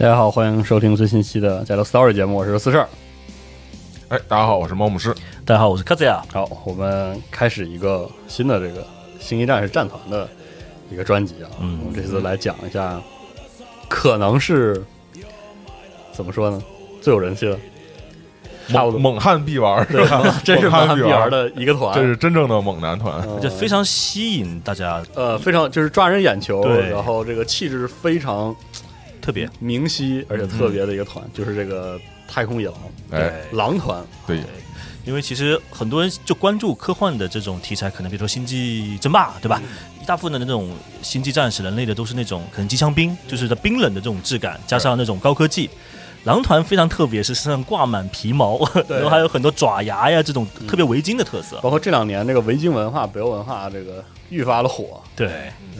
大家好，欢迎收听最新期的《加勒 Story》节目，我是四十二。哎，大家好，我是猫牧师。大家好，我是卡兹亚。好，我们开始一个新的这个《星际战士战团》的一个专辑啊。嗯，我们这次来讲一下，可能是怎么说呢？最有人气的，猛猛汉必玩，是吧？这是猛汉必玩的一个团，这是真正的猛男团，就非常吸引大家。呃，非常就是抓人眼球，然后这个气质非常。特别明晰而且特别的一个团，就是这个太空野狼，对狼团，对，因为其实很多人就关注科幻的这种题材，可能比如说星际争霸，对吧？一大部分的那种星际战士，人类的都是那种可能机枪兵，就是的冰冷的这种质感，加上那种高科技。狼团非常特别，是身上挂满皮毛，然后还有很多爪牙呀，这种特别维京的特色。包括这两年这个维京文化、北欧文化这个愈发的火，对，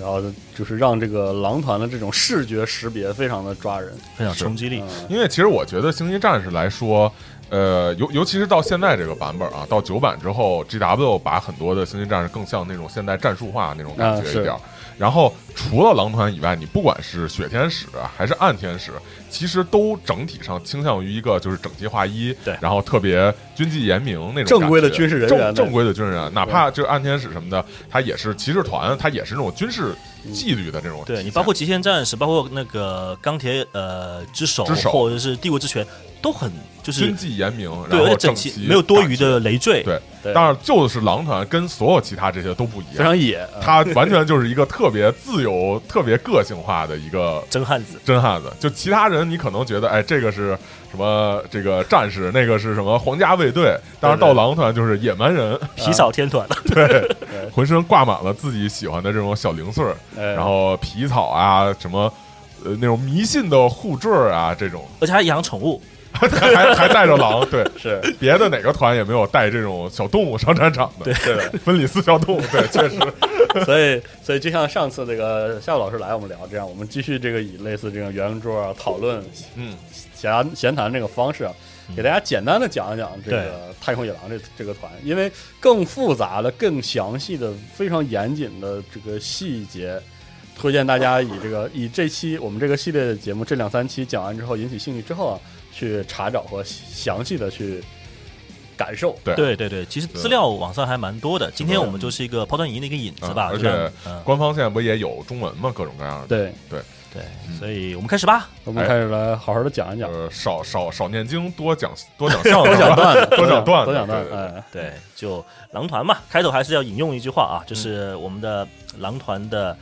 然后就是让这个狼团的这种视觉识别非常的抓人，非常冲击力。因为其实我觉得星际战士来说，呃，尤尤其是到现在这个版本啊，到九版之后，G W 把很多的星际战士更像那种现代战术化那种感觉一点。然后除了狼团以外，你不管是雪天使还是暗天使，其实都整体上倾向于一个就是整齐划一，对，然后特别军纪严明那种正规的军事人员，正规的军人，哪怕就是暗天使什么的，他也是骑士团，他也是那种军事纪律的这种。对你包括极限战士，包括那个钢铁呃之手之手，或者是帝国之拳。都很就是军纪严明，然后整齐，没有多余的累赘。对，但是就是狼团跟所有其他这些都不一样，非常野。他完全就是一个特别自由、特别个性化的一个 真汉子。真汉子，就其他人你可能觉得，哎，这个是什么？这个战士，那个是什么皇家卫队？但是到狼团就是野蛮人，皮草天团 对，浑身挂满了自己喜欢的这种小零碎儿，然后皮草啊，什么呃那种迷信的护坠啊，这种，而且还养宠物。还还带着狼，对，是。别的哪个团也没有带这种小动物上战场的，对，分里斯小动物，对，确实。所以，所以就像上次这个夏老师来我们聊这样，我们继续这个以类似这种圆桌啊讨论，嗯，闲闲谈这个方式，给大家简单的讲一讲这个太空野狼这这个团，因为更复杂的、更详细的、非常严谨的这个细节，推荐大家以这个以这期我们这个系列的节目这两三期讲完之后引起兴趣之后啊。去查找和详细的去感受，对。对对对，其实资料网上还蛮多的。今天我们就是一个抛砖引玉的一个引子吧，而且官方现在不也有中文吗？各种各样的，对。对。对，所以我们开始吧，我们开始来好好的讲一讲，少少少念经，多讲多讲相声，多讲段子，多讲段子，多讲段子。哎，对，就狼团嘛，开头还是要引用一句话啊，就是我们的狼团的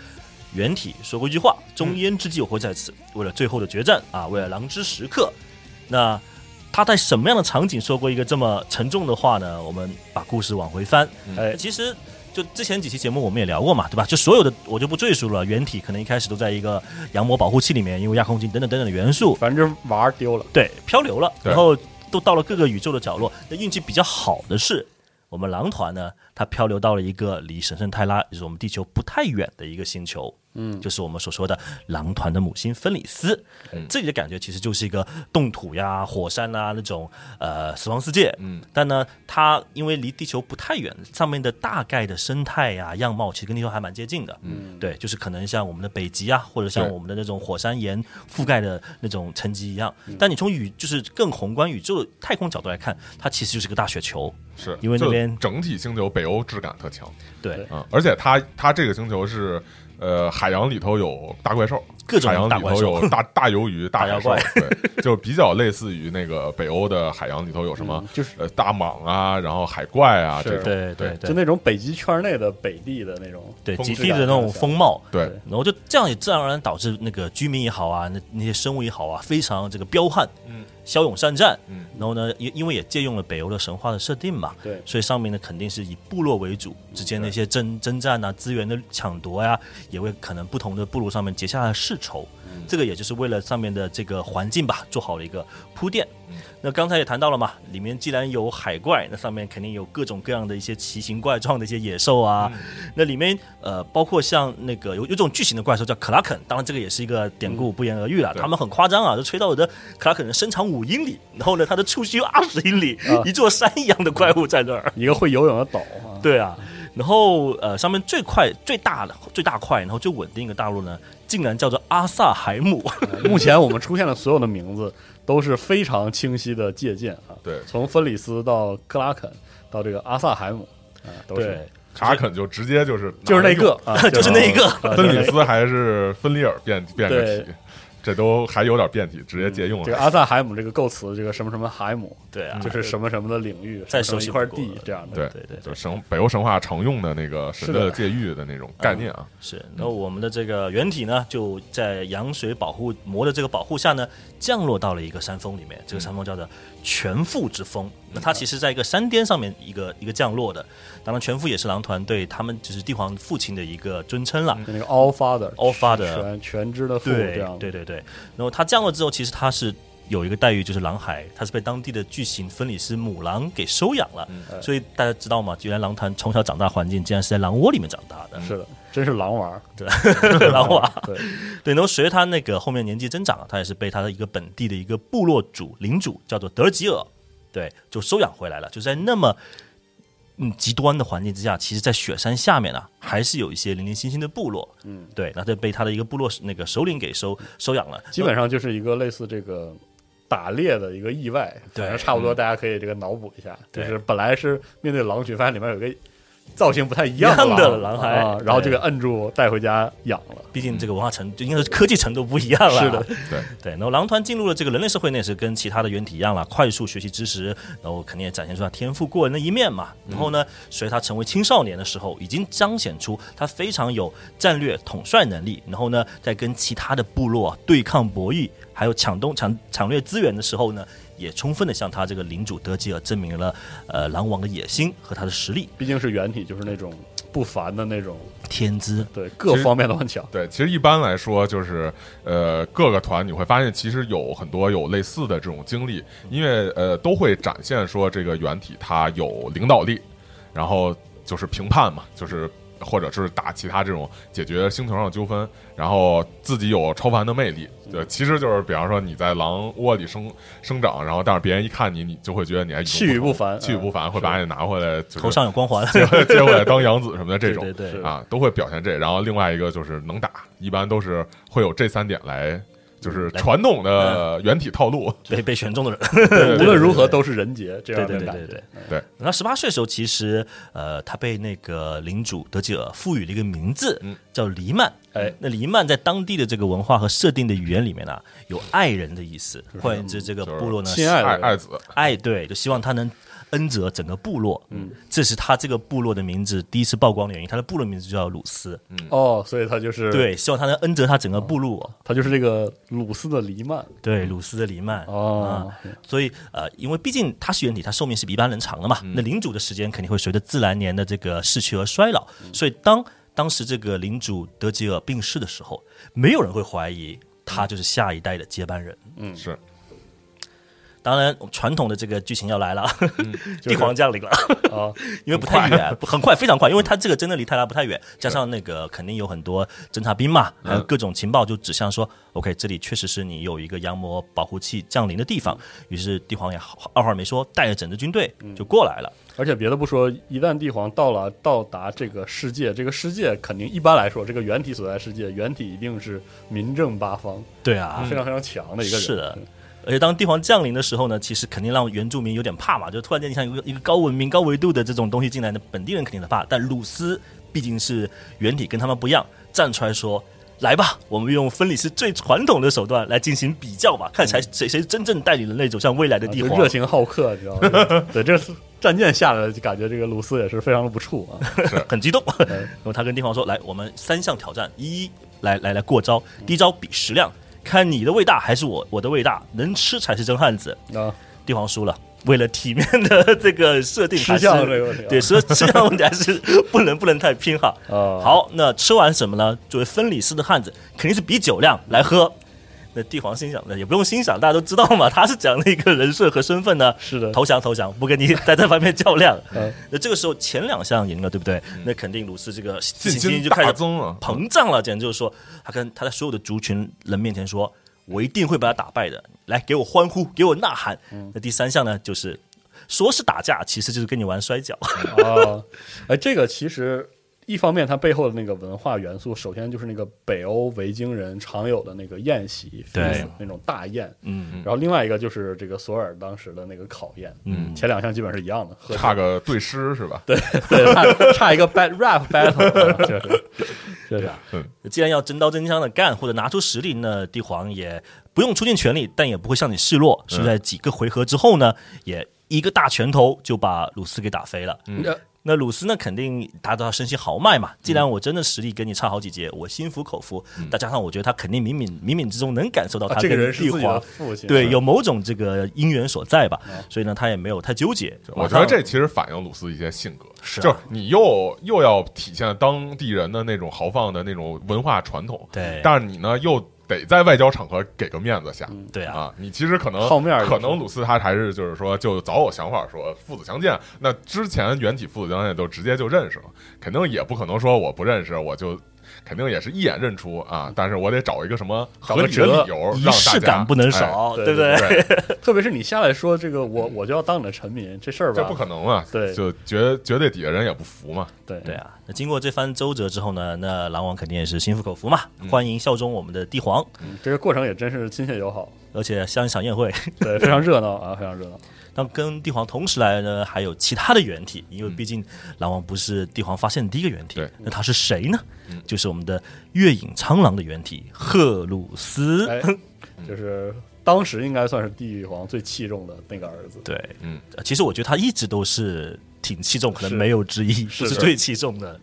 原体说过一句话：“终焉之计我会在此，为了最后的决战啊，为了狼之时刻。”那他在什么样的场景说过一个这么沉重的话呢？我们把故事往回翻。哎，其实就之前几期节目我们也聊过嘛，对吧？就所有的我就不赘述了，原体可能一开始都在一个羊膜保护器里面，因为亚空间等等等等的元素，反正玩儿丢了，对，漂流了，然后都到了各个宇宙的角落。那运气比较好的是，我们狼团呢，它漂流到了一个离神圣泰拉，也就是我们地球不太远的一个星球。嗯，就是我们所说的狼团的母星芬里斯，这里的感觉其实就是一个冻土呀、火山啊那种呃死亡世界。嗯，但呢，它因为离地球不太远，上面的大概的生态呀、样貌其实跟地球还蛮接近的。嗯，对，就是可能像我们的北极啊，或者像我们的那种火山岩覆盖的那种沉积一样。但你从宇就是更宏观宇宙太空角度来看，它其实就是个大雪球。是因为那边整体星球北欧质感特强对，嗯，而且它它这个星球是呃海洋里头有大怪兽，各种海洋里头兽有大大鱿鱼、大海兽大妖怪，对，就比较类似于那个北欧的海洋里头有什么嗯就是呃大蟒啊，然后海怪啊是。这种，对对。对就那种北极圈内的北地的那种对，风极地的那种风貌。对。然后就这样也自然而然导致那个居民也好啊，那那些生物也好啊，非常这个彪悍，嗯，骁勇善战，嗯，然后呢，因因为也借用了北欧的神话的设定嘛，对。所以上面呢肯定是以部落为主，之间的一些征征战啊、资源的抢夺呀、也会可能不同的部落上面结下了世仇，这个也就是为了上面的这个环境吧，做好了一个铺垫。那刚才也谈到了嘛，里面既然有海怪，那上面肯定有各种各样的一些奇形怪状的一些野兽啊。那里面呃，包括像那个有有种巨型的怪兽叫克拉肯，当然这个也是一个典故，不言而喻了。对他们很夸张啊，就吹到我的克拉肯人身长五英里，然后呢，它的触须有二十英里，啊一座山一样的怪物在那儿。一个会游泳的岛啊，对啊，然后呃，上面最快、最大的、最大块，然后最稳定的大陆呢，竟然叫做阿萨海姆。目前我们出现的所有的名字都是非常清晰的借鉴啊，对。从芬里斯到克拉肯到这个阿萨海姆啊，都是对，卡肯就直接就是就是那个？啊，就是那一个。芬里斯还是芬里尔变变个对。体，这都还有点变体，直接借用了。这个阿萨海姆这个构词，这个什么什么海姆，对啊，就是什么什么的领域，再什么什么一块地这样的。对对对就神北欧神话常用的那个神的的界域的那种概念啊，是，然后我们的这个原体呢，就在羊水保护膜的这个保护下呢，降落到了一个山峰里面。这个山峰叫做全腹之峰。那它其实在一个山巅上面一个一个降落的。当然，全腹也是狼团对他们就是帝皇父亲的一个尊称了。那个 All Father All Father 全全知的父对这样，对对对。然后它降落之后，其实它是有一个待遇，就是狼孩，他是被当地的巨型芬里斯母狼给收养了。嗯所以大家知道吗？原来狼团从小长大环境竟然是在狼窝里面长大的，是的，真是狼娃对，狼娃。对，对，然后随着他那个后面年纪增长，他也是被他的一个本地的一个部落主领主叫做德吉尔，对，就收养回来了。就在那么嗯极端的环境之下，其实，在雪山下面啊，还是有一些零零星星的部落，嗯，对，那这被他的一个部落那个首领给收收养了，基本上就是一个类似这个打猎的一个意外，对反正差不多，大家可以这个脑补一下，就是本来是面对狼群，发现里面有个造型不太一一样的的狼狼孩啊，然后就对给摁住带回家养了。毕竟这个文化程就应该是科技程度不一样了，是的，对对。然后狼团进入了这个人类社会那，也是跟其他的原体一样了，快速学习知识，然后肯定也展现出他天赋过人的一面嘛。然后呢，随他成为青少年的时候，已经彰显出他非常有战略统帅能力。然后呢，在跟其他的部落对抗博弈，还有抢东抢抢掠资源的时候呢，也充分的向他这个领主德吉尔证明了呃狼王的野心和他的实力、毕竟是原体，就是那种不凡的那种，天资。对各方面都很强。对，其实一般来说，就是呃，各个团你会发现，其实有很多有类似的这种经历，因为呃，都会展现说这个原体他有领导力，然后就是评判嘛，就是或者是打其他这种解决星球上的纠纷，然后自己有超凡的魅力。对，其实就是比方说你在狼窝里生生长，然后但是别人一看你，你就会觉得你还气宇不凡气宇不凡，会把你拿回来，就是头上有光环，接回接回来当养子什么的这种。对对对啊，都会表现这。然后另外一个就是能打，一般都是会有这三点来，就是传统的原体套路。被被选中的人。无论如何都是人杰这对对对样的感觉对对。对，那十八岁的时候，其实呃，他被那个领主德吉尔赋予了一个名字，嗯叫黎曼。哎，那黎曼在当地的这个文化和设定的语言里面呢、有爱人的意思。换言之，这个部落呢，亲爱的人爱爱子，爱对，就希望他能恩泽整个部落。嗯，这是他这个部落的名字第一次曝光的原因。他的部落名字就叫鲁斯。嗯哦，所以他就是对，希望他能恩泽他整个部落。他就是这个鲁斯的黎曼。对，鲁斯的黎曼。哦，所以呃，因为毕竟他是原体，他寿命是比一般人长的嘛。那领主的时间肯定会随着自然年的这个逝去而衰老。所以当当时这个领主德吉尔病逝的时候，没有人会怀疑他就是下一代的接班人。嗯，是。当然，传统的这个剧情要来了，帝皇降临了啊！因为不太远，很快，非常快，因为他这个真的离泰拉不太远，加上那个肯定有很多侦察兵嘛，还有各种情报就指向说，OK，这里确实是你有一个羊魔保护器降临的地方。于是帝皇也二话没说，带着整支军队就过来了。而且别的不说，一旦帝皇到了到达这个世界，这个世界肯定一般来说，这个原体所在世界，原体一定是民政八方，对啊，非常非常强的一个人。是的。而且当帝皇降临的时候呢，其实肯定让原住民有点怕嘛，就突然间你像一个一个高文明、高维度的这种东西进来，那本地人肯定的怕。但鲁斯毕竟是原体，跟他们不一样，站出来说：“来吧，我们用分离是最传统的手段来进行比较吧，看谁谁谁真正带领人类走向未来的帝皇。”热情好客，你知道吗？对，这战舰下来就感觉这个鲁斯也是非常的不怵啊，很激动。然后他跟帝皇说：“来，我们三项挑战，一来来来过招，第一招比食量。”看你的胃大还是我我的胃大，能吃才是真汉子啊！帝皇输了，为了体面的这个设定，吃相这个问题，对吃 吃相问题还是不能不能太拼哈。啊，好，那吃完什么呢？作为分里斯的汉子，肯定是比酒量来喝。那帝皇心想，的也不用心想，大家都知道嘛，他是讲的一个人设和身份呢。是的，投降投降，不跟你 在这方面较量。那这个时候前两项赢了，对不对？那肯定鲁斯这个信心就开始膨胀了，简直就是说，他跟他在所有的族群人面前说：“我一定会把他打败的。”来，给我欢呼，给我呐喊。那第三项呢，就是说是打架，其实就是跟你玩摔跤。啊，哎，这个其实。一方面，它背后的那个文化元素，首先就是那个北欧维京人常有的那个宴席，对。那种大宴，嗯，然后另外一个就是这个索尔当时的那个考验，嗯，前两项基本是一样的，差个对诗是吧？对对，差差一个 bad rap battle，确实，确实，嗯，既然要真刀真枪的干，或者拿出实力，那帝皇也不用出尽全力，但也不会向你示弱，是在几个回合之后呢，也一个大拳头就把鲁斯给打飞了，嗯。那鲁斯呢？肯定达到身心豪迈嘛。既然我真的实力跟你差好几节，我心服口服。再加上我觉得他肯定冥冥冥冥之中能感受到他这个人帝皇父亲对有某种这个因缘所在吧。所以呢，他也没有太纠结。我觉得这其实反映鲁斯一些性格，是就是你又又要体现当地人的那种豪放的那种文化传统，对，但是你呢又。得在外交场合给个面子下，对啊，你其实可能后面，可能鲁斯他还是就是说就早有想法，说父子相见。那之前原体父子相见都直接就认识了，肯定也不可能说我不认识我就。肯定也是一眼认出啊，但是我得找一个什么合理的理由，仪式感不能少，对不对？特别是你下来说这个，我我就要当你的臣民，这事儿吧，这不可能啊？对，就绝绝对底下人也不服嘛。对对啊，那经过这番周折之后呢，那狼王肯定也是心服口服嘛，欢迎效忠我们的帝皇。这个过程也真是亲切友好，而且像一场宴会，对，非常热闹啊，非常热闹。当跟帝皇同时来呢，还有其他的原体，因为毕竟狼王不是帝皇发现的第一个原体，那他是谁呢？就是我们的月影苍狼的原体赫鲁斯，就是当时应该算是帝皇最器重的那个儿子。对，嗯，其实我觉得他一直都是挺器重，可能没有之一，是最器重的。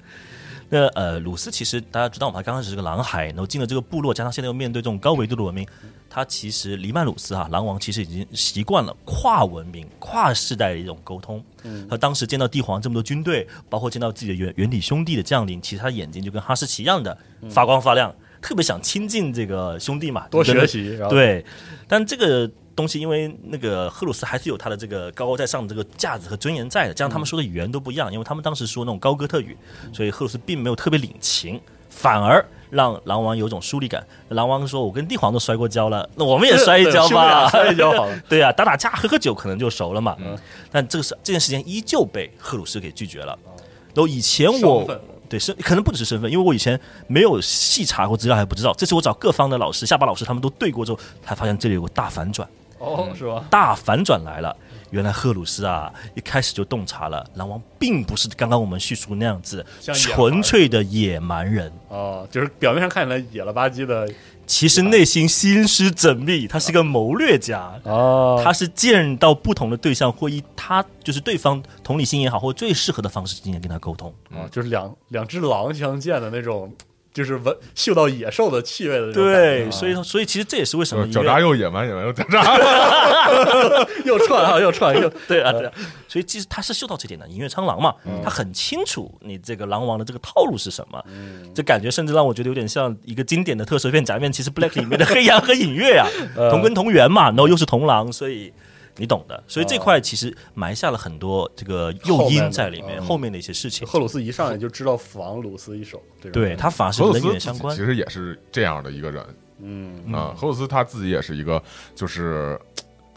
那呃，鲁斯其实大家知道嘛，他刚开始是个狼孩，然后进了这个部落，加上现在又面对这种高维度的文明，他其实黎曼鲁斯哈狼王其实已经习惯了跨文明、跨世代的一种沟通。嗯，他当时见到帝皇这么多军队，包括见到自己的原原体兄弟的将领，其实他眼睛就跟哈士奇一样的发光发亮，特别想亲近这个兄弟嘛，多学习。对，但这个。东西，因为那个赫鲁斯还是有他的这个高高在上的这个架子和尊严在的，这样他们说的语言都不一样，因为他们当时说那种高哥特语，所以赫鲁斯并没有特别领情，反而让狼王有种疏离感。狼王说：“我跟帝皇都摔过跤了，那我们也摔一跤吧，摔一跤好了。”对啊，打打架、喝喝酒，可能就熟了嘛。但这个是这件事情依旧被赫鲁斯给拒绝了。然后以前我对身可能不只是身份，因为我以前没有细查过资料，还不知道。这次我找各方的老师、下巴老师，他们都对过之后，才发现这里有个大反转。哦，是吧？大反转来了，原来赫鲁斯啊，一开始就洞察了，狼王并不是刚刚我们叙述那样子纯粹的野蛮人哦，就是表面上看起来野了吧唧的其实内心心思缜密，他是个谋略家。哦，他是见到不同的对象，会以他就是对方同理心也好，或最适合的方式进行跟他沟通。啊，就是两两只狼相见的那种，就是闻嗅到野兽的气味的那种感对，所以所以其实这也是为什么就是狡诈又野蛮，野蛮又狡诈。又串啊，又串又 对啊对啊，所以其实他是嗅到这点的。银月苍狼嘛，他很清楚你这个狼王的这个套路是什么，这感觉甚至让我觉得有点像一个经典的特摄片假面骑士 Black 里面的黑羊和影月啊，同根同源嘛，然后又是同狼，所以。你懂的，所以这块其实埋下了很多这个诱因在里面，嗯后面的一些事情。赫鲁斯一上来就知道防鲁斯一手，对他反而是人荷鲁斯自己员相关其，实也是这样的一个人嗯啊。赫鲁斯他自己也是一个，就是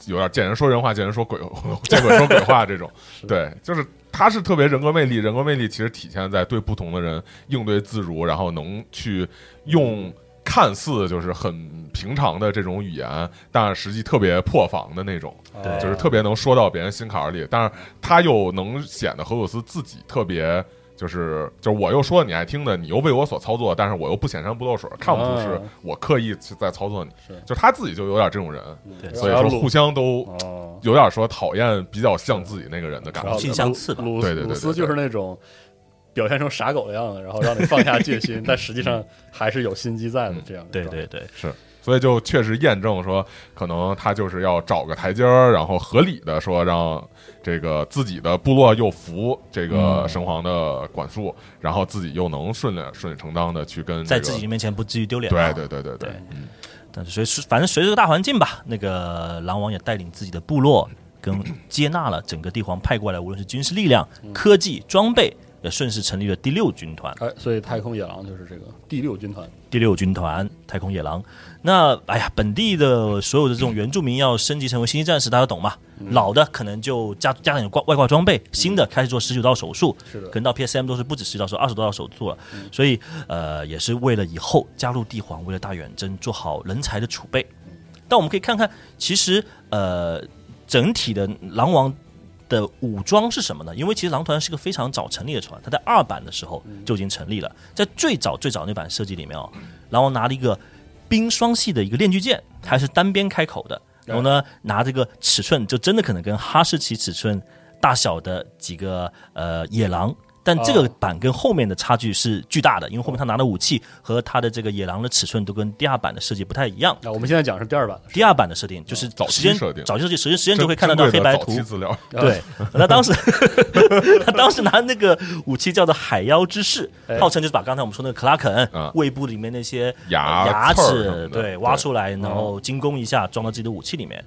有点见人说人话，见人说鬼，见鬼说鬼话这种。对，就是他是特别人格魅力，人格魅力其实体现在对不同的人应对自如，然后能去用。看似就是很平常的这种语言，但实际特别破防的那种，对。就是特别能说到别人心坎儿里，但是他又能显得荷鲁斯自己特别。就是就是我又说你爱听的，你又为我所操作，但是我又不显山不露水，看不出是啊我刻意在操作你，是。就他自己就有点这种人，对。所以说互相都哦，有点说讨厌比较像自己那个人的感然后觉近。相似吧。鲁对对对斯就是那种表现成傻狗的样子，然后让你放下戒心，但实际上还是有心机在的这样的。对对对，是，所以就确实验证说，可能他就是要找个台阶儿，然后合理的说让这个自己的部落又服这个嗯神皇的管束，然后自己又能顺理顺理成章的去跟、这个、在自己面前不至于丢脸啊。对对对对对但是随随反正随着这个大环境吧，那个狼王也带领自己的部落，跟接纳了整个帝皇派过来，无论是军事力量、科技、装备，也顺势成立了第六军团。哎，所以太空野狼就是这个第六军团。第六军团太空野狼。那哎呀，本地的所有的这种原住民要升级成为星际战士，大家懂嘛？老的可能就加加点挂外挂装备，新的开始做十九道手术，是的可能到 PSM 都是不止十道手，二十多道手术了。所以呃，也是为了以后加入帝皇，为了大远征做好人才的储备。但我们可以看看，其实呃，整体的狼王的武装是什么呢？因为其实狼团是个非常早成立的团，它在二版的时候就已经成立了。在最早最早那版设计里面哦，狼王拿了一个冰霜系的一个链锯剑，它是单边开口的，然后呢拿这个尺寸就真的可能跟哈士奇尺寸大小的几个呃野狼。但这个版跟后面的差距是巨大的，因为后面他拿的武器和他的这个野狼的尺寸都跟第二版的设计不太一样。那，我们现在讲是第二版的，第二版的设定就是早期时间设定。早期设计，时间时间就会看得到黑白图，资料，对，他当时 他当时拿那个武器叫做海妖之势，哎。号称就是把刚才我们说那个克拉肯啊。胃部里面那些牙齿对挖出来，然后精工一下装到自己的武器里面。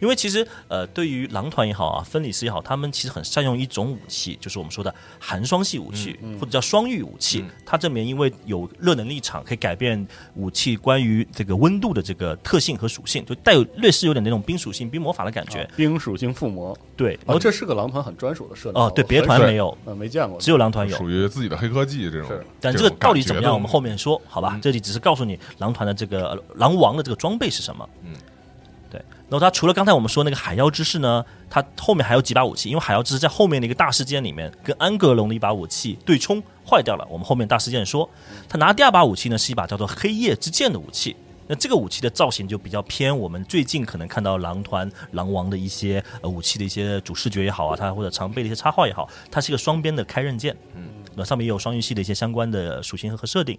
因为其实呃，对于狼团也好啊，分理师也好，他们其实很善用一种武器，就是我们说的寒霜系武器，或者叫双域武器。它这里面因为有热能力场，可以改变武器关于这个温度的这个特性和属性，就带有略似有点那种冰属性、冰魔法的感觉。冰属性附魔。对，然哦，后这是个狼团很专属的设定哦，对，别团没有，呃没见过，只有狼团有。属于自己的黑科技这种是。但这个到底怎么样，我们后面说，好吧？这里只是告诉你狼团的这个呃狼王的这个装备是什么。嗯，对。然后他除了刚才我们说那个海妖之士呢，他后面还有几把武器，因为海妖之士在后面的一个大事件里面跟安格隆的一把武器对冲坏掉了。我们后面大事件说，他拿第二把武器呢是一把叫做黑夜之剑的武器。那这个武器的造型就比较偏我们最近可能看到狼团狼王的一些呃武器的一些主视觉也好啊，它或者常备的一些插画也好，它是一个双边的开刃剑，嗯，那上面也有双鱼系的一些相关的属性和设定。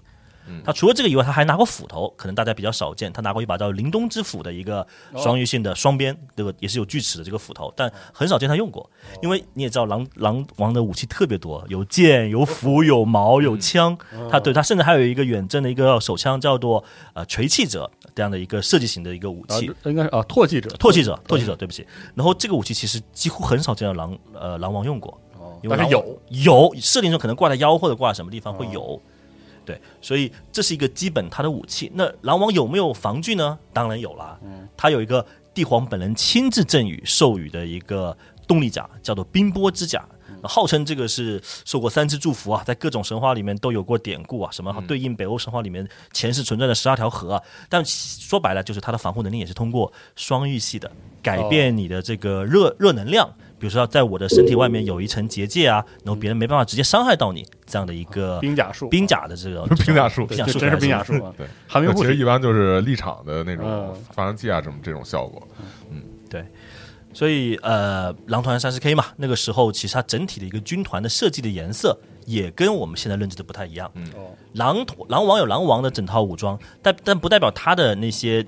他除了这个以外，他还拿过斧头，可能大家比较少见。他拿过一把叫林东之斧的一个双鱼性的双边，对吧也是有锯齿的这个斧头，但很少见他用过。因为你也知道狼狼王的武器特别多，有剑、有斧、有矛、有枪。他对他甚至还有一个远征的一个手枪，叫做呃锤器者这样的一个设计型的一个武器。应该是啊，唾弃者，唾弃者，唾弃者，对不起。然后这个武器其实几乎很少见到狼呃狼王用过。哦，因为但是有有设定中可能挂在腰或者挂在什么地方会有，对，所以这是一个基本他的武器。那狼王有没有防具呢？当然有啦，嗯，它有一个帝皇本人亲自赠予授予的一个动力甲，叫做冰波之甲。号称这个是受过三次祝福啊，在各种神话里面都有过典故啊，什么对应北欧神话里面前世存在的十二条河啊。但说白了，就是它的防护能力也是通过双域系的改变你的这个热热能量，比如说在我的身体外面有一层结界啊，然后别人没办法直接伤害到你这样的一个冰甲术，冰甲的这个 冰甲术冰甲术这真是冰甲术啊！对，寒冰护其实一般就是立场的那种嗯。发生器啊，什么这种效果。嗯，对。所以呃，狼团三十 K 嘛，那个时候其实它整体的一个军团的设计的颜色也跟我们现在认知的不太一样。嗯，狼团狼王有狼王的整套武装，但但不代表他的那些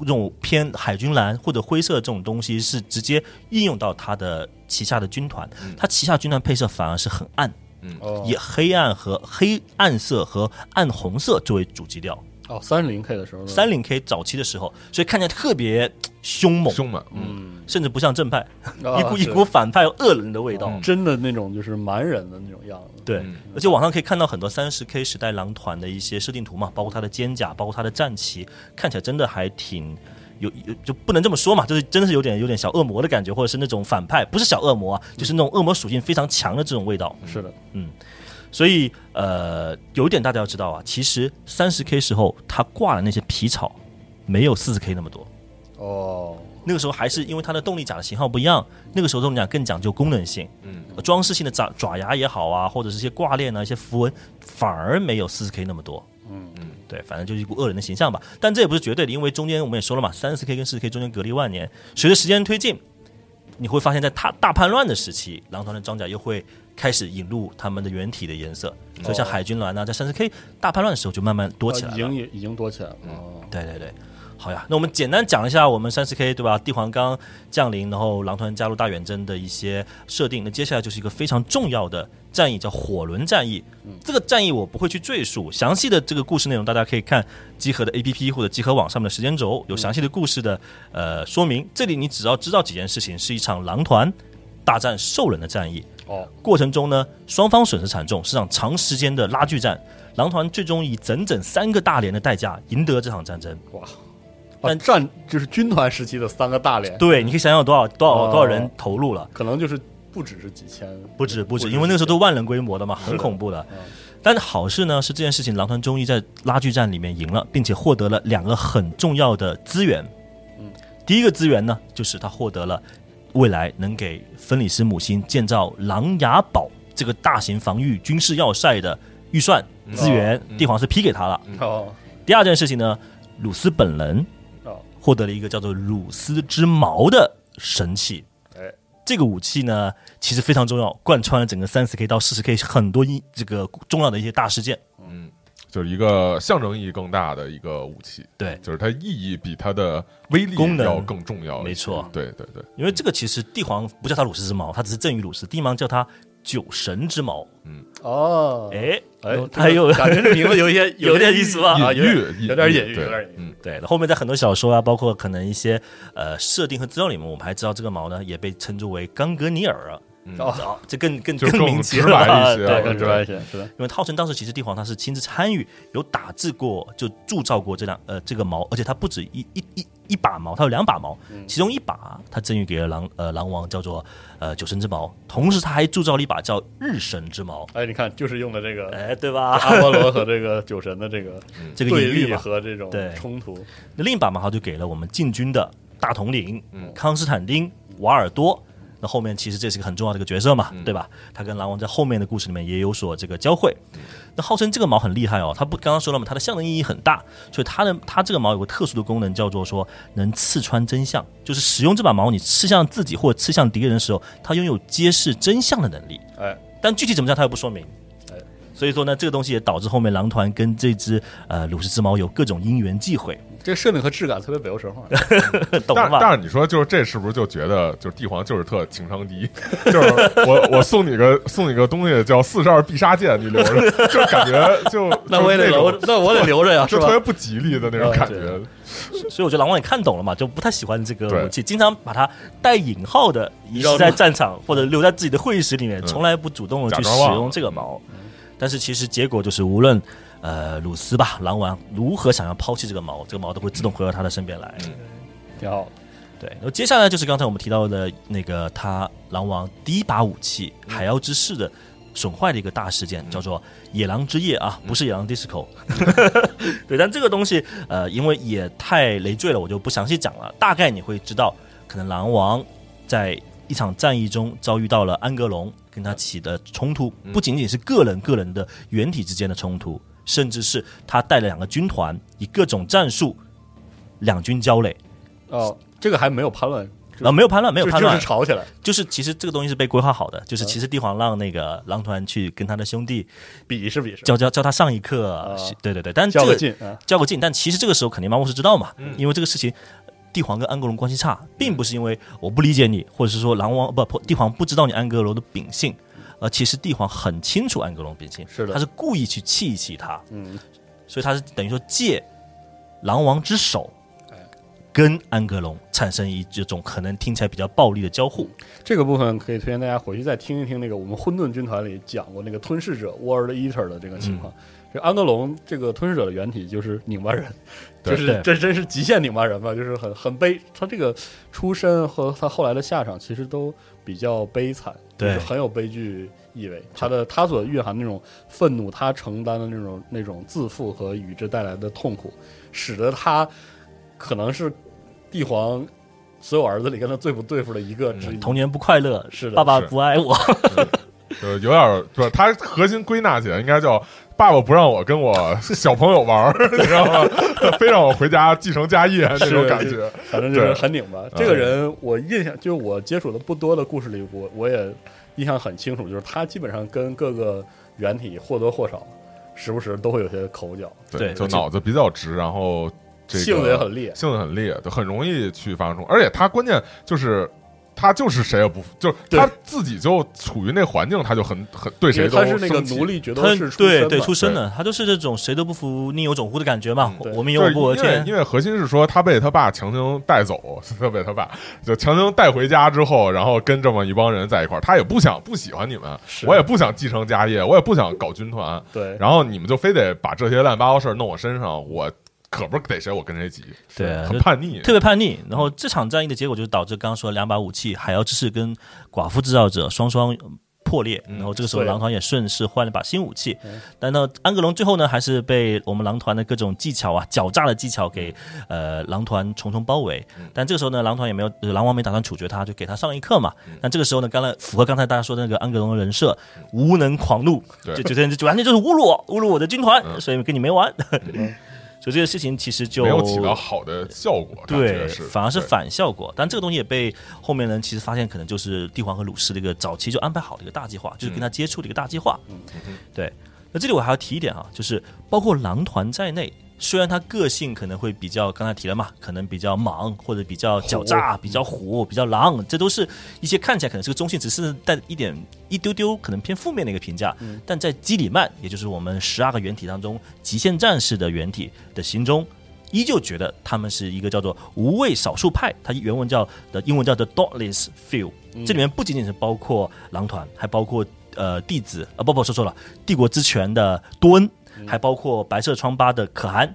这种偏海军蓝或者灰色这种东西是直接应用到他的旗下的军团。他旗下军团配色反而是很暗，嗯。以黑暗和黑暗色和暗红色作为主基调。哦，三零 K 的时候，三零 K 早期的时候，所以看起来特别凶猛，凶猛，嗯，嗯，甚至不像正派，啊 一股一股反派恶人的味道。嗯真的那种就是蛮人的那种样子。对嗯，而且网上可以看到很多三十 K 时代狼团的一些设定图嘛，包括他的肩甲，包括他的战旗，看起来真的还挺有有就不能这么说嘛，就是真的是有点有点小恶魔的感觉，或者是那种反派，不是小恶魔啊，就是那种恶魔属性非常强的这种味道。是的，嗯所以呃，有一点大家要知道啊，其实三十 K 时候他挂的那些皮草没有四十 K 那么多。哦，那个时候还是因为它的动力甲的型号不一样，那个时候动力甲更讲究功能性，嗯呃，装饰性的爪爪牙也好啊，或者是一些挂链啊、一些符文，反而没有四十 K 那么多。嗯嗯，对，反正就是一股恶人的形象吧。但这也不是绝对的，因为中间我们也说了嘛，三十 K 跟四十 K 中间隔了一万年，随着时间推进，你会发现在大大叛乱的时期，狼团的装甲又会开始引入他们的原体的颜色，所以像海军蓝啊，在三十 K 大叛乱的时候就慢慢多起来了。啊已经也已经多起来了。哦，对对对，好呀，那我们简单讲一下我们三十 K 对吧？帝皇刚降临，然后狼团加入大远征的一些设定。那接下来就是一个非常重要的战役，叫火轮战役。这个战役我不会去赘述，详细的这个故事内容大家可以看集合的 APP 或者集合网上面的时间轴，有详细的故事的呃说明。这里你只要知道几件事情，是一场狼团大战兽人的战役。哦，过程中呢，双方损失惨重，是场长时间的拉锯战。狼团最终以整整三个大连的代价赢得这场战争。哇，但啊，战就是军团时期的三个大连，对，你可以想想有多少多少哦多少人投入了，可能就是不只是几千，不止不止，因为那个时候都万人规模的嘛，很恐怖的嗯。但好事呢是这件事情，狼团终于在拉锯战里面赢了，并且获得了两个很重要的资源。嗯，第一个资源呢，就是他获得了未来能给芬里斯母星建造狼牙堡这个大型防御军事要塞的预算资源，嗯帝皇是批给他了。哦第二件事情呢，鲁斯本人哦，获得了一个叫做鲁斯之矛的神器。哎，这个武器呢，其实非常重要，贯穿了整个三十 K 到四十 K 很多一这个重要的一些大事件。嗯，就是一个象征意义更大的一个武器，对，就是它意义比它的威力功能要更重要。没错对对对，因为这个其实帝皇不叫它鲁斯之矛，它只是赠予鲁斯，帝王叫他九神之矛。嗯哦，哎，哎，他又感觉这名字有一些 有点意思吧啊，隐有点喻有点隐喻，有点隐喻。嗯，对，后面在很多小说啊，包括可能一些呃设定和资料里面，我们还知道这个矛呢也被称之为冈格尼尔。嗯哦，哦，这更更更明显直白了，一些对，更直白一些，是的，因为浩辰当时其实帝皇他是亲自参与，有打制过，就铸造过这两呃这个矛，而且他不止一一一一把矛，他有两把矛，其中一把他赠予给了狼呃狼王，叫做呃九神之矛，同时他还铸造了一把叫日神之矛，哎，你看，就是用的这个哎，对吧？阿波罗和这个酒神的这个这个对立隐喻嘛。和这种对冲突，那另一把矛他就给了我们禁军的大统领嗯康斯坦丁瓦尔多。那后面其实这是一个很重要的一个角色嘛，对吧？他跟狼王在后面的故事里面也有所这个交汇。那号称这个矛很厉害哦，它不刚刚说了嘛，它的象征意义很大，所以它的它这个矛有个特殊的功能，叫做说能刺穿真相，就是使用这把矛你刺向自己或者刺向敌人的时候，它拥有揭示真相的能力。哎，但具体怎么样，它又不说明。哎所以说呢，这个东西也导致后面狼团跟这只呃鲁氏之矛有各种因缘际会，这个设定和质感特别北欧神话，懂了吧？但但是你说就是这是不是就觉得就是帝皇就是特情商低？就是我我送你个送你个东西叫四十二必杀剑，你留着，就感觉就 那我也得就留，那我得留着呀，吧就是特别？不吉利的那种啊感觉。所以我觉得狼王也看懂了嘛，就不太喜欢这个对武器，经常把它带引号的遗失在战场或者留在自己的会议室里面，嗯从来不主动的去使用这个矛。但是其实结果就是，无论呃鲁斯吧狼王如何想要抛弃这个矛，这个矛都会自动回到他的身边来。嗯挺好的，对，然后接下来就是刚才我们提到的那个他狼王第一把武器海妖之势的损坏的一个大事件，叫做野狼之夜啊，不是野狼 disco。对，但这个东西呃，因为也太累赘了，我就不详细讲了。大概你会知道，可能狼王在一场战役中遭遇到了安格隆跟他起的冲突，不仅仅是个人个人的原体之间的冲突，甚至是他带了两个军团，以各种战术两军交垒，哦，这个还没有叛乱，啊，没有叛乱，没有就叛乱。就是，吵起来，就是其实这个东西是被规划好的，就是其实帝皇让那个狼团去跟他的兄弟比试比试，教教教他上一课啊，对对对，但这个较个劲啊，较个劲，但其实这个时候肯定马牧师知道嘛，因为这个事情。帝皇跟安格隆关系差，并不是因为我不理解你，或者是说狼王不不，帝皇不知道你安格隆的秉性，呃，其实帝皇很清楚安格隆秉性，是的。他是故意去气一气他，嗯，所以他是等于说借狼王之手哎，跟安格隆产生一这种可能听起来比较暴力的交互。这个部分可以推荐大家回去再听一听那个我们混沌军团里讲过那个吞噬者 World Eater 的这个情况。这安格隆这个吞噬者的原体就是拧巴人，就是这真是极限拧巴人吧，就是很很悲。他这个出身和他后来的下场其实都比较悲惨，对就是很有悲剧意味。他的他所蕴含那种愤怒，他承担的那种那种自负和与之带来的痛苦，使得他可能是帝皇所有儿子里跟他最不对付的一个之一。童年不快乐，是的爸爸不爱我，就是有点儿，不是他核心归纳起来应该叫爸爸不让我跟我小朋友玩儿，你知道吗？非让我回家继承家业那种感觉。反正就是很拧巴。这个人我印象就是我接触的不多的故事里，我我也印象很清楚，就是他基本上跟各个原体或多或少，时不时都会有些口角，对就脑子比较直，然后这个性子也很烈。性子很烈，就很容易去发生冲突。而且他关键就是他就是谁也不服，就是他自己就处于那环境，他就很很对谁都他是那个奴隶角斗他士出对对出身的，他就是这种谁都不服，宁有种乎的感觉嘛。嗯我们就是有我不我因为天。因，为核心是说他被他爸强行带走，他被他爸就强行带回家之后，然后跟这么一帮人在一块儿，他也不想不喜欢你们，我也不想继承家业，我也不想搞军团，对，然后你们就非得把这些乱七八糟事儿弄我身上，我可不是逮谁我跟谁急，对啊很叛逆，特别叛逆。然后这场战役的结果就是导致刚刚说两把武器海妖之士跟寡妇制造者双双破裂，嗯然后这个时候狼团也顺势换了把新武器嗯。但到，安格隆最后呢还是被我们狼团的各种技巧啊、狡诈的技巧给呃狼团重重包围。嗯但这个时候呢，狼团也没有呃狼王没打算处决他，就给他上一课嘛。嗯但这个时候呢，刚才符合刚才大家说的那个安格隆的人设，无能狂怒，对就觉得就完全就是侮辱我，侮辱我的军团，嗯所以跟你没完。所以这个事情其实就没有起到好的效果，对反而是反效果。但这个东西也被后面人其实发现，可能就是帝皇和鲁氏的一个早期就安排好的一个大计划，就是跟他接触的一个大计划。嗯对。那这里我还要提一点啊，就是包括狼团在内，虽然他个性可能会比较，刚才提了嘛，可能比较莽或者比较狡诈、比较虎、比较狼，这都是一些看起来可能是个中性，只是带一点一丢丢可能偏负面的一个评价。嗯但在基里曼，也就是我们十二个原体当中，极限战士的原体的心中，依旧觉得他们是一个叫做无畏少数派，它原文叫的英文叫做 Dauntless Few，、这里面不仅仅是包括狼团，还包括呃弟子啊不不说错了，帝国之权的多恩，还包括白色疮疤的可汗。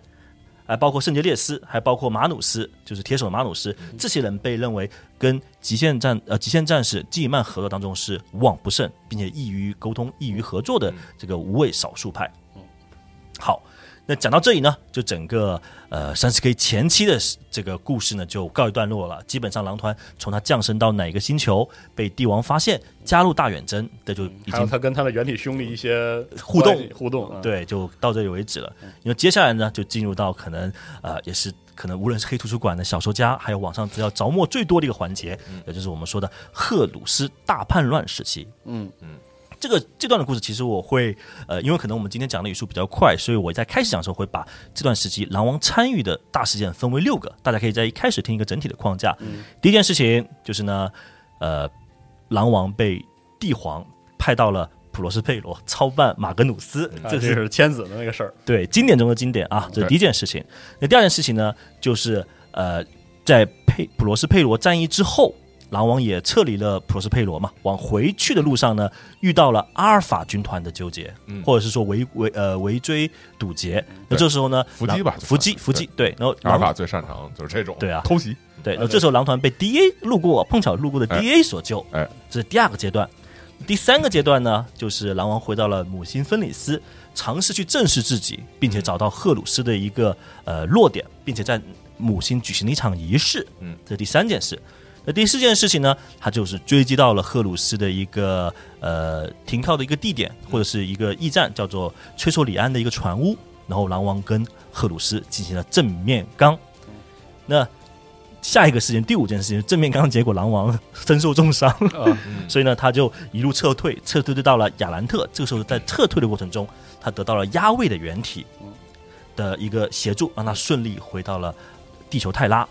还包括圣杰列斯，还包括马努斯，就是铁手的马努斯，这些人被认为跟极限战呃极限战士基里曼合作当中是无往不胜，并且易于沟通、易于合作的这个无畏少数派。好，那讲到这里呢，就整个呃三十 K 前期的这个故事呢就告一段落了。基本上狼团从他降生到哪个星球被帝王发现，加入大远征，这就已经他跟他的原体兄弟一些互动互动，啊，对，就到这里为止了。因为接下来呢，就进入到可能呃，也是可能无论是黑图书馆的小说家，还有网上资料着墨最多的一个环节，也就是我们说的赫鲁斯大叛乱时期。嗯嗯这个这段的故事，其实我会呃，因为可能我们今天讲的语速比较快，所以我在开始讲的时候会把这段时期狼王参与的大事件分为六个，大家可以在一开始听一个整体的框架。第一件事情就是呢，呃，狼王被帝皇派到了普罗斯佩罗操办马格努斯，啊这这是是千子的那个事儿，对经典中的经典啊，这是第一件事情。那第二件事情呢，就是呃，在佩普罗斯佩罗战役之后，狼王也撤离了普罗斯佩罗嘛，往回去的路上呢，遇到了阿尔法军团的纠结，嗯。或者是说围围呃围追堵截。那这时候呢，伏击吧伏击伏击，对，然后阿尔法最擅长就是这种对啊。偷袭，对，然啊后这时候狼团被 DA 路过，碰巧路过的哎。DA 所救，哎，这是第二个阶段。第三个阶段呢，就是狼王回到了母星芬里斯，尝试去正视自己，并且找到赫鲁斯的一个呃弱点，并且在母星举行了一场仪式。嗯，这是第三件事。那第四件事情呢，他就是追击到了赫鲁斯的一个呃停靠的一个地点，或者是一个驿站，叫做崔索里安的一个船坞。然后狼王跟赫鲁斯进行了正面刚。那下一个事情，第五件事情，正面刚，结果狼王身受重伤，所以呢，他就一路撤退，撤退到了亚兰特。这个时候，在撤退的过程中，他得到了压位的原体的一个协助，让他顺利回到了地球泰拉。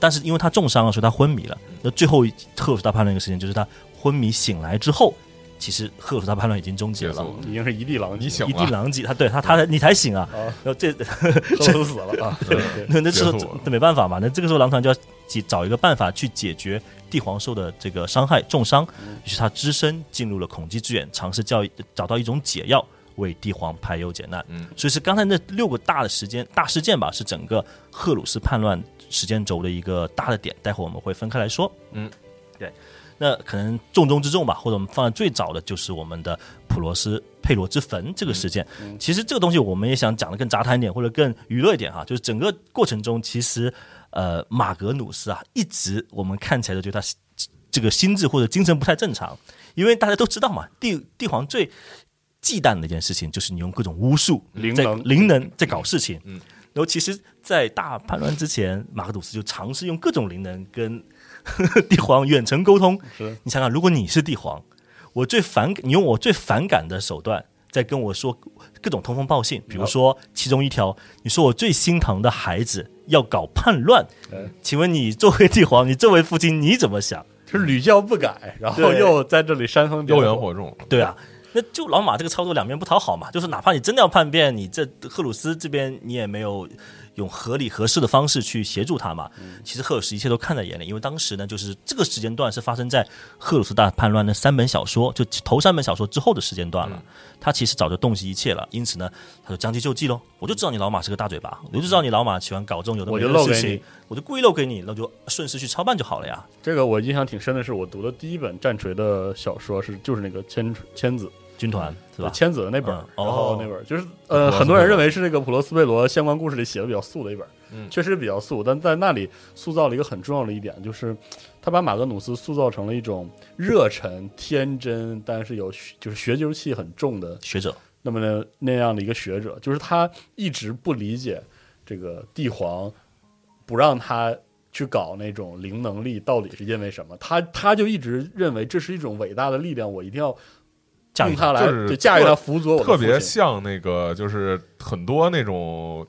但是因为他重伤了，所以他昏迷了。那最后赫鲁斯大叛乱一个事情，就是他昏迷醒来之后，其实赫鲁斯大叛乱已经终结了，已经是一地狼你醒一地狼藉。他对他他你才醒啊！然后这赫鲁斯死了啊！那那时候那没办法嘛，那这个时候狼团就要找一个办法去解决帝皇兽的这个伤害重伤，于是他只身进入了恐惧之眼，尝试教找到一种解药，为帝皇排忧解难。嗯，所以是刚才那六个大的时间大事件吧，是整个赫鲁斯叛乱。时间轴的一个大的点，待会儿我们会分开来说。嗯，对，那可能重中之重吧，或者我们放在最早的就是我们的普罗斯佩罗之坟这个事件。其实这个东西我们也想讲的更杂谈一点，或者更娱乐一点哈。就是整个过程中，其实呃马格努斯啊，一直我们看起来都觉得他这个心智或者精神不太正常，因为大家都知道嘛，帝帝皇最忌惮的一件事情就是你用各种巫术、灵能、灵能在搞事情。嗯。然后，其实，在大叛乱之前，马克吐斯就尝试用各种灵能跟 帝皇远程沟通。你想想，如果你是帝皇，我最反你用我最反感的手段在跟我说各种通风报信，比如说其中一条，你说我最心疼的孩子要搞叛乱，请问你作为帝皇，你作为父亲，你怎么想？就是屡教不改，然后又在这里煽风妖言惑众，对啊。那就老马这个操作两边不讨好嘛，就是哪怕你真的要叛变，你这赫鲁斯这边你也没有用合理合适的方式去协助他嘛。其实赫鲁斯一切都看在眼里，因为当时呢，就是这个时间段是发生在赫鲁斯大叛乱的三本小说，就头三本小说之后的时间段了。他其实早就洞悉一切了，因此呢，他就将计就计喽。我就知道你老马是个大嘴巴，我就知道你老马喜欢搞这种有的没的事情，我就故意漏给你，那就顺势去操办就好了呀。这个我印象挺深的是，我读的第一本战锤的小说是就是那个千千子。军团是吧？千子的那本，然后那本就是呃，很多人认为是这个普罗斯贝罗相关故事里写的比较素的一本，嗯，确实比较素，但在那里塑造了一个很重要的一点，就是他把马格努斯塑造成了一种热忱、天真，但是有就是学究气很重的学者。那么呢，那样的一个学者，就是他一直不理解这个帝皇不让他去搞那种灵能力，到底是因为什么？他他就一直认为这是一种伟大的力量，我一定要。驾驭他来，就驾驭他辅佐我。特别像那个，就是很多那种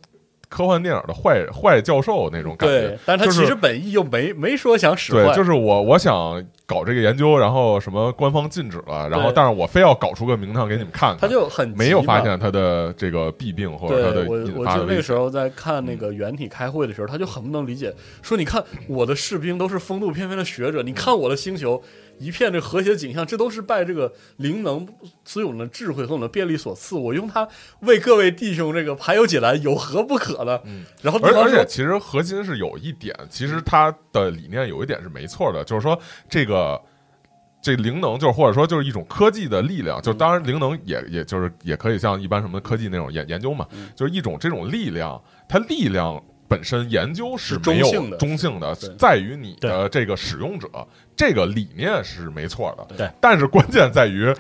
科幻电影的坏坏教授那种感觉。但是他其实本意又没没说想使坏。对，就是我我想搞这个研究，然后什么官方禁止了，然后但是我非要搞出个名堂给你们看。他就很没有发现他的这个弊病或者他的我我记得那个时候在看那个原体开会的时候，他就很不能理解，说你看我的士兵都是风度翩翩的学者，你看我的星球。一片这和谐景象，这都是拜这个灵能所有的智慧和我们的便利所赐。我用它为各位弟兄这个排忧解难，有何不可呢？嗯，然后而而且其实核心是有一点，其实他的理念有一点是没错的，就是说这个这灵能，就是或者说就是一种科技的力量，就当然灵能也也就是也可以像一般什么科技那种研研究嘛，就是一种这种力量，它力量。本身研究是没有中性的，在于你的这个使用者，这个理念是没错的。对，但是关键在于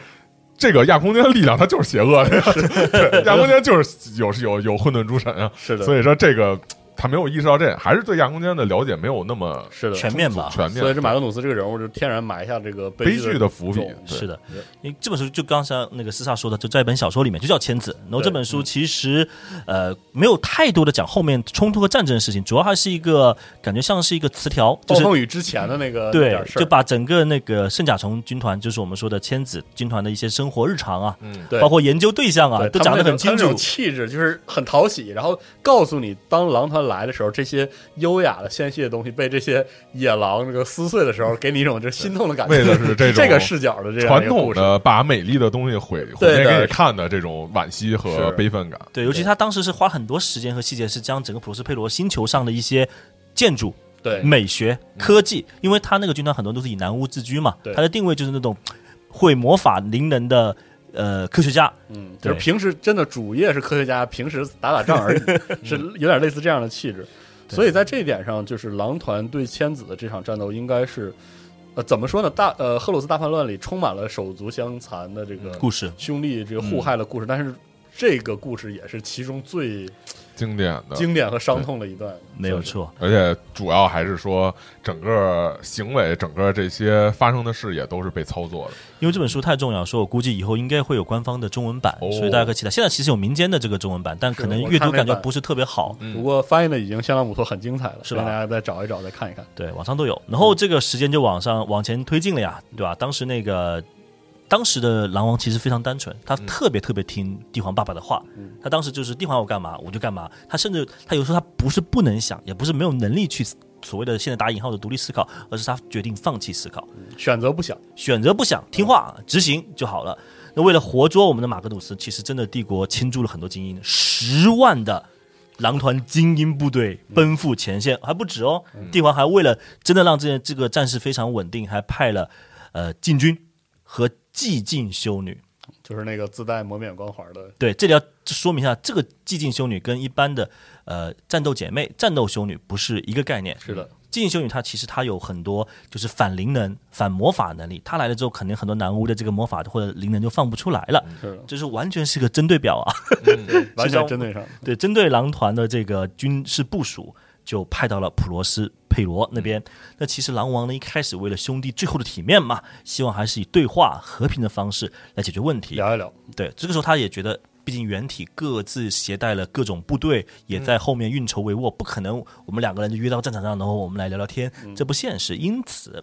这个亚空间的力量，它就是邪恶的。亚空间就是有有有混沌诸神啊，是的。所以说这个。他没有意识到这，还是对亚空间的了解没有那么是的全面吧？全面。所以这马格努斯这个人物就天然埋下这个悲剧的伏笔。是的，因为这本书就刚才那个斯萨说的，就在一本小说里面就叫《千子》。然后这本书其实呃没有太多的讲后面冲突和战争的事情，主要还是一个感觉像是一个词条，就是暴风雨之前的那个对，就把整个那个圣甲虫军团，就是我们说的千子军团的一些生活日常啊，嗯，对，包括研究对象啊，都讲得很清楚，气质就是很讨喜，然后告诉你当狼团来的时候这些。优雅的纤细的东西被这些野狼这个撕碎的时候，给你一种就心痛的感觉。为的是这种这个视角的这传统的把美丽的东西毁毁灭给你看的这种惋惜和悲愤感。对，尤其他当时是花很多时间和细节，是将整个普罗斯佩罗星球上的一些建筑、对美学、科技，因为他那个军团很多都是以南巫自居嘛，他的定位就是那种会魔法灵能的呃科学家。嗯，就是平时真的主业是科学家，平时打打仗而已，是有点类似这样的气质。所以在这一点上，就是狼团对千子的这场战斗应该是，呃，怎么说呢？大呃，赫鲁斯大叛乱里充满了手足相残的这个故事，兄弟这个互害的故事，但是这个故事也是其中最经典的、经典和伤痛的一段，没有错。而且主要还是说，整个行为、整个这些发生的事也都是被操作的。因为这本书太重要，说我估计以后应该会有官方的中文版，所以大家可以期待。现在其实有民间的这个中文版，但可能阅读感觉不是特别好。不过翻译的已经相当不错，很精彩了，是吧？大家再找一找，再看一看。对，网上都有。然后这个时间就往上往前推进了呀，对吧？当时那个。当时的狼王其实非常单纯，他特别特别听帝皇爸爸的话。他当时就是帝皇我干嘛我就干嘛。他甚至他有时候他不是不能想，也不是没有能力去所谓的现在打引号的独立思考，而是他决定放弃思考，选择不想，选择不想听话执行就好了。那为了活捉我们的马格努斯，其实真的帝国倾注了很多精英，十万的狼团精英部队奔赴前线，还不止哦。帝皇还为了真的让这这个战事非常稳定，还派了呃禁军和。寂静修女，就是那个自带魔免光环的。对，这里要说明一下，这个寂静修女跟一般的呃战斗姐妹、战斗修女不是一个概念。是的，寂静修女她其实她有很多就是反灵能、反魔法能力。她来了之后，肯定很多男巫的这个魔法或者灵能就放不出来了。是，这是完全是个针对表啊，完全针对上。对，针对狼团的这个军事部署。就派到了普罗斯佩罗那边。那其实狼王呢，一开始为了兄弟最后的体面嘛，希望还是以对话和平的方式来解决问题，聊一聊。对，这个时候他也觉得，毕竟原体各自携带了各种部队，也在后面运筹帷幄，不可能我们两个人就约到战场上，然后我们来聊聊天，这不现实。因此，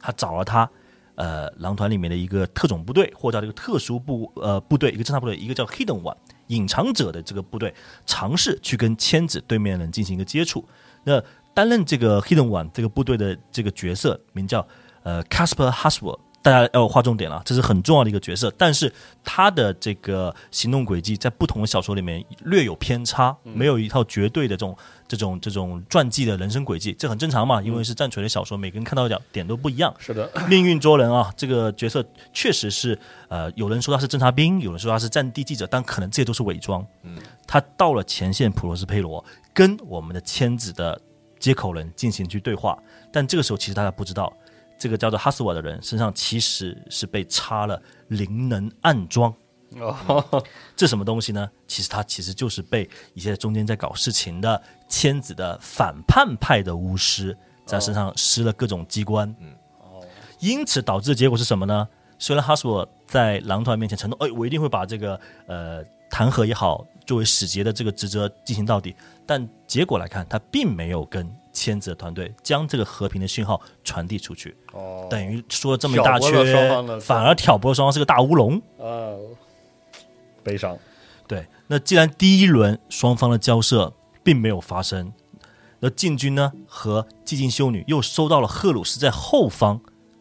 他找了他，呃，狼团里面的一个特种部队，或者叫这个特殊部呃部队，一个侦察部队，一个叫 Hidden One。隐藏者的这个部队尝试去跟千子对面人进行一个接触。那担任这个 Hidden One 这个部队的这个角色名叫呃 Casper Haswell。大家要划重点了，这是很重要的一个角色，但是他的这个行动轨迹在不同的小说里面略有偏差，没有一套绝对的这种这种这种传记的人生轨迹，这很正常嘛，因为是战锤的小说，每个人看到的点都不一样。是的，命运捉人啊，这个角色确实是呃，有人说他是侦察兵，有人说他是战地记者，但可能这些都是伪装。嗯，他到了前线普罗斯佩罗，跟我们的签子的接口人进行去对话，但这个时候其实大家不知道。这个叫做哈斯瓦的人身上其实是被插了灵能暗装，哦，这什么东西呢？其实他其实就是被一些中间在搞事情的千子的反叛派的巫师在身上施了各种机关，嗯，哦，因此导致的结果是什么呢？虽然哈斯瓦在狼团面前承诺，哎，我一定会把这个呃弹劾也好，作为使节的这个职责进行到底，但结果来看，他并没有跟。千子的团队将这个和平的讯号传递出去，哦，等于说了这么一大圈，反而挑拨双方是个大乌龙，啊，悲伤。对，那既然第一轮双方的交涉并没有发生，那禁军呢和寂静修女又收到了赫鲁斯在后方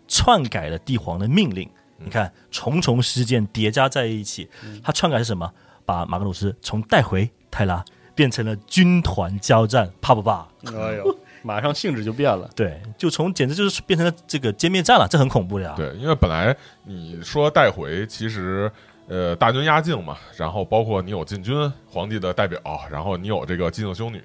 篡改了帝皇的命令。你看，重重事件叠加在一起，他篡改是什么？把马格鲁斯从带回泰拉。变成了军团交战，怕不怕？哎呦，马上性质就变了。对，就从简直就是变成了这个歼灭战了，这很恐怖的呀。对，因为本来你说带回，其实呃大军压境嘛，然后包括你有禁军皇帝的代表，然后你有这个寂静修女，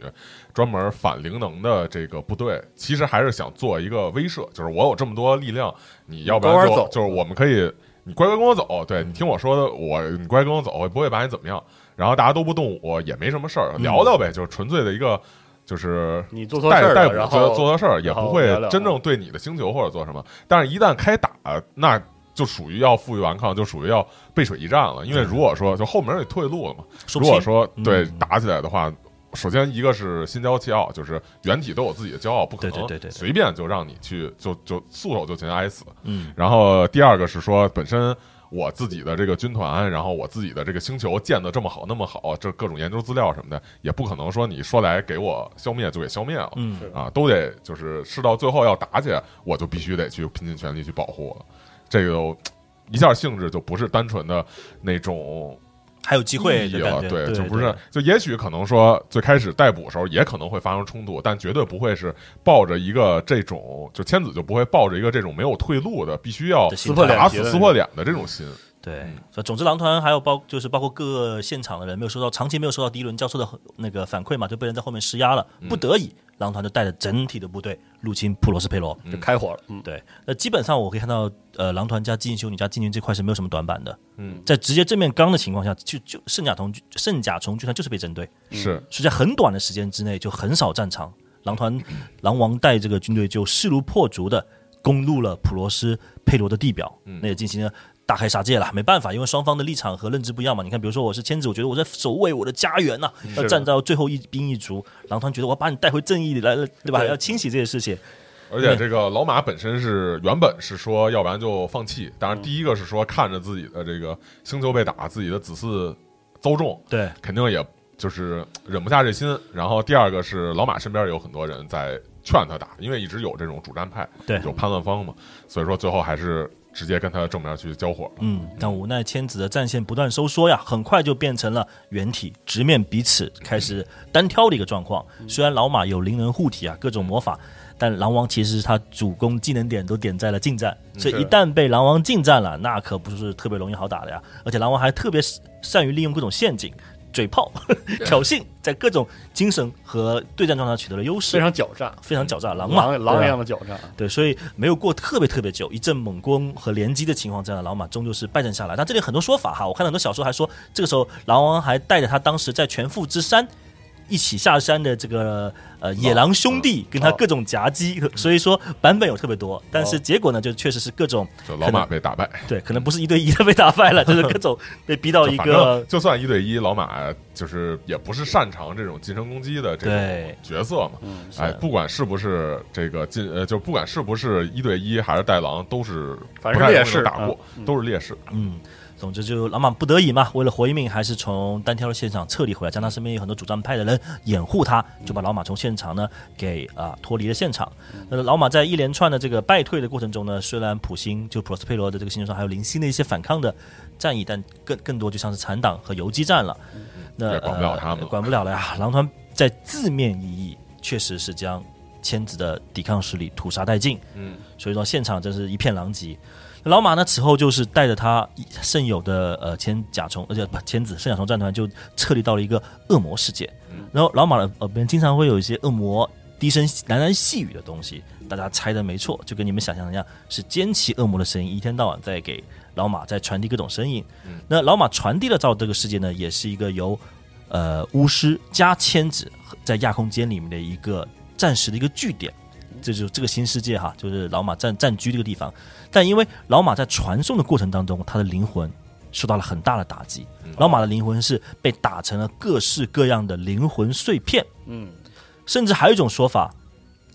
专门反灵能的这个部队，其实还是想做一个威慑，就是我有这么多力量，你要不然就就是我们可以，你乖乖跟我走，对你听我说的，我你乖乖跟我走，我不会把你怎么样。然后大家都不动我，也没什么事儿，聊聊呗，就是纯粹的一个，就是你做错事儿，逮捕做做错事儿，也不会真正对你的星球或者做什么。但是，一旦开打，那就属于要负隅顽抗，就属于要背水一战了。因为如果说就后门有退路了嘛，如果说对打起来的话，首先一个是心骄气傲，就是原体都有自己的骄傲，不可能随便就让你去就就束手就擒挨死。嗯，然后第二个是说本身。我自己的这个军团，然后我自己的这个星球建的这么好，那么好，这各种研究资料什么的，也不可能说你说来给我消灭就给消灭了，嗯啊，都得就是事到最后要打起来，我就必须得去拼尽全力去保护了。这个一下性质就不是单纯的那种。还有机会了，对，就不是，就也许可能说最开始逮捕的时候也可能会发生冲突，但绝对不会是抱着一个这种，就千子就不会抱着一个这种没有退路的，必须要撕破脸打死撕破脸的这种心。对，总之狼团还有包就是包括各个现场的人没有收到长期没有收到第一轮交出的那个反馈嘛，就被人在后面施压了，不得已狼团就带着整体的部队入侵普罗斯佩罗，就开火了。嗯，对，那基本上我可以看到，呃，狼团加基因修女加禁军这块是没有什么短板的。嗯，在直接正面刚的情况下，就就圣甲虫圣甲虫军团就是被针对，是。是在很短的时间之内就横扫战场，狼团 狼王带这个军队就势如破竹的攻入了普罗斯佩罗的地表，那也进行了。大开杀戒了，没办法，因为双方的立场和认知不一样嘛。你看，比如说我是千子，我觉得我在守卫我的家园呐、要站到最后一兵一卒。狼团觉得我要把你带回正义里来了，对吧？对要清洗这些事情。而且这个老马本身是原本是说，要不然就放弃。当然，第一个是说看着自己的这个星球被打，自己的子嗣遭重，对，肯定也就是忍不下这心。然后第二个是老马身边有很多人在劝他打，因为一直有这种主战派，对有叛乱方嘛，所以说最后还是直接跟他正面去交火了。嗯，但无奈千子的战线不断收缩呀，很快就变成了原体直面彼此，开始单挑的一个状况。虽然老马有灵能护体啊，各种魔法，但狼王其实他主攻技能点都点在了近战，所以一旦被狼王近战了，那可不是特别容易好打的呀。而且狼王还特别善于利用各种陷阱。嘴炮、挑衅，在各种精神和对战状态取得了优势，非常狡诈，非常狡诈，狼嘛，狼狼一样的狡诈。对，所以没有过特别特别久，一阵猛攻和连击的情况之下，老马终究是败阵下来。但这里很多说法哈，我看很多小说还说，这个时候狼王还带着他当时在全副之山一起下山的这个呃野狼兄弟，跟他各种夹击，所以说版本有特别多。但是结果呢，就确实是各种就老马被打败，对，可能不是一对一的被打败了，就是各种被逼到一个正就算一对一，老马就是也不是擅长这种近身攻击的这对种角色嘛。嗯，哎，不管是不是这个近呃，就不管是不是一对一还是带狼，都是反正劣势打过，嗯都是劣势。嗯，总之就老马不得已嘛，为了活一命，还是从单挑的现场撤离回来，加上身边有很多主战派的人掩护他，就把老马从现场呢给啊、脱离了现场。那老马在一连串的这个败退的过程中呢，虽然普星就普罗斯佩罗的这个星球上还有零星的一些反抗的战役，但更更多就像是残党和游击战了。那管不了他们管不了了呀。狼团在字面意义确实是将千子的抵抗势力屠杀殆尽。嗯，所以说现场真是一片狼藉。老马呢，此后就是带着他剩有的呃千甲虫，而且不千子圣甲虫战团就撤离到了一个恶魔世界。然后老马的耳边经常会有一些恶魔低声喃喃细语的东西，大家猜的没错，就跟你们想象的一样，是奸奇恶魔的声音，一天到晚在给老马在传递各种声音。那老马传递了到这个世界呢，也是一个由呃巫师加千子在亚空间里面的一个暂时的一个据点。这就这个新世界哈，就是老马占占据这个地方。但因为老马在传送的过程当中，他的灵魂受到了很大的打击。老马的灵魂是被打成了各式各样的灵魂碎片，嗯，甚至还有一种说法，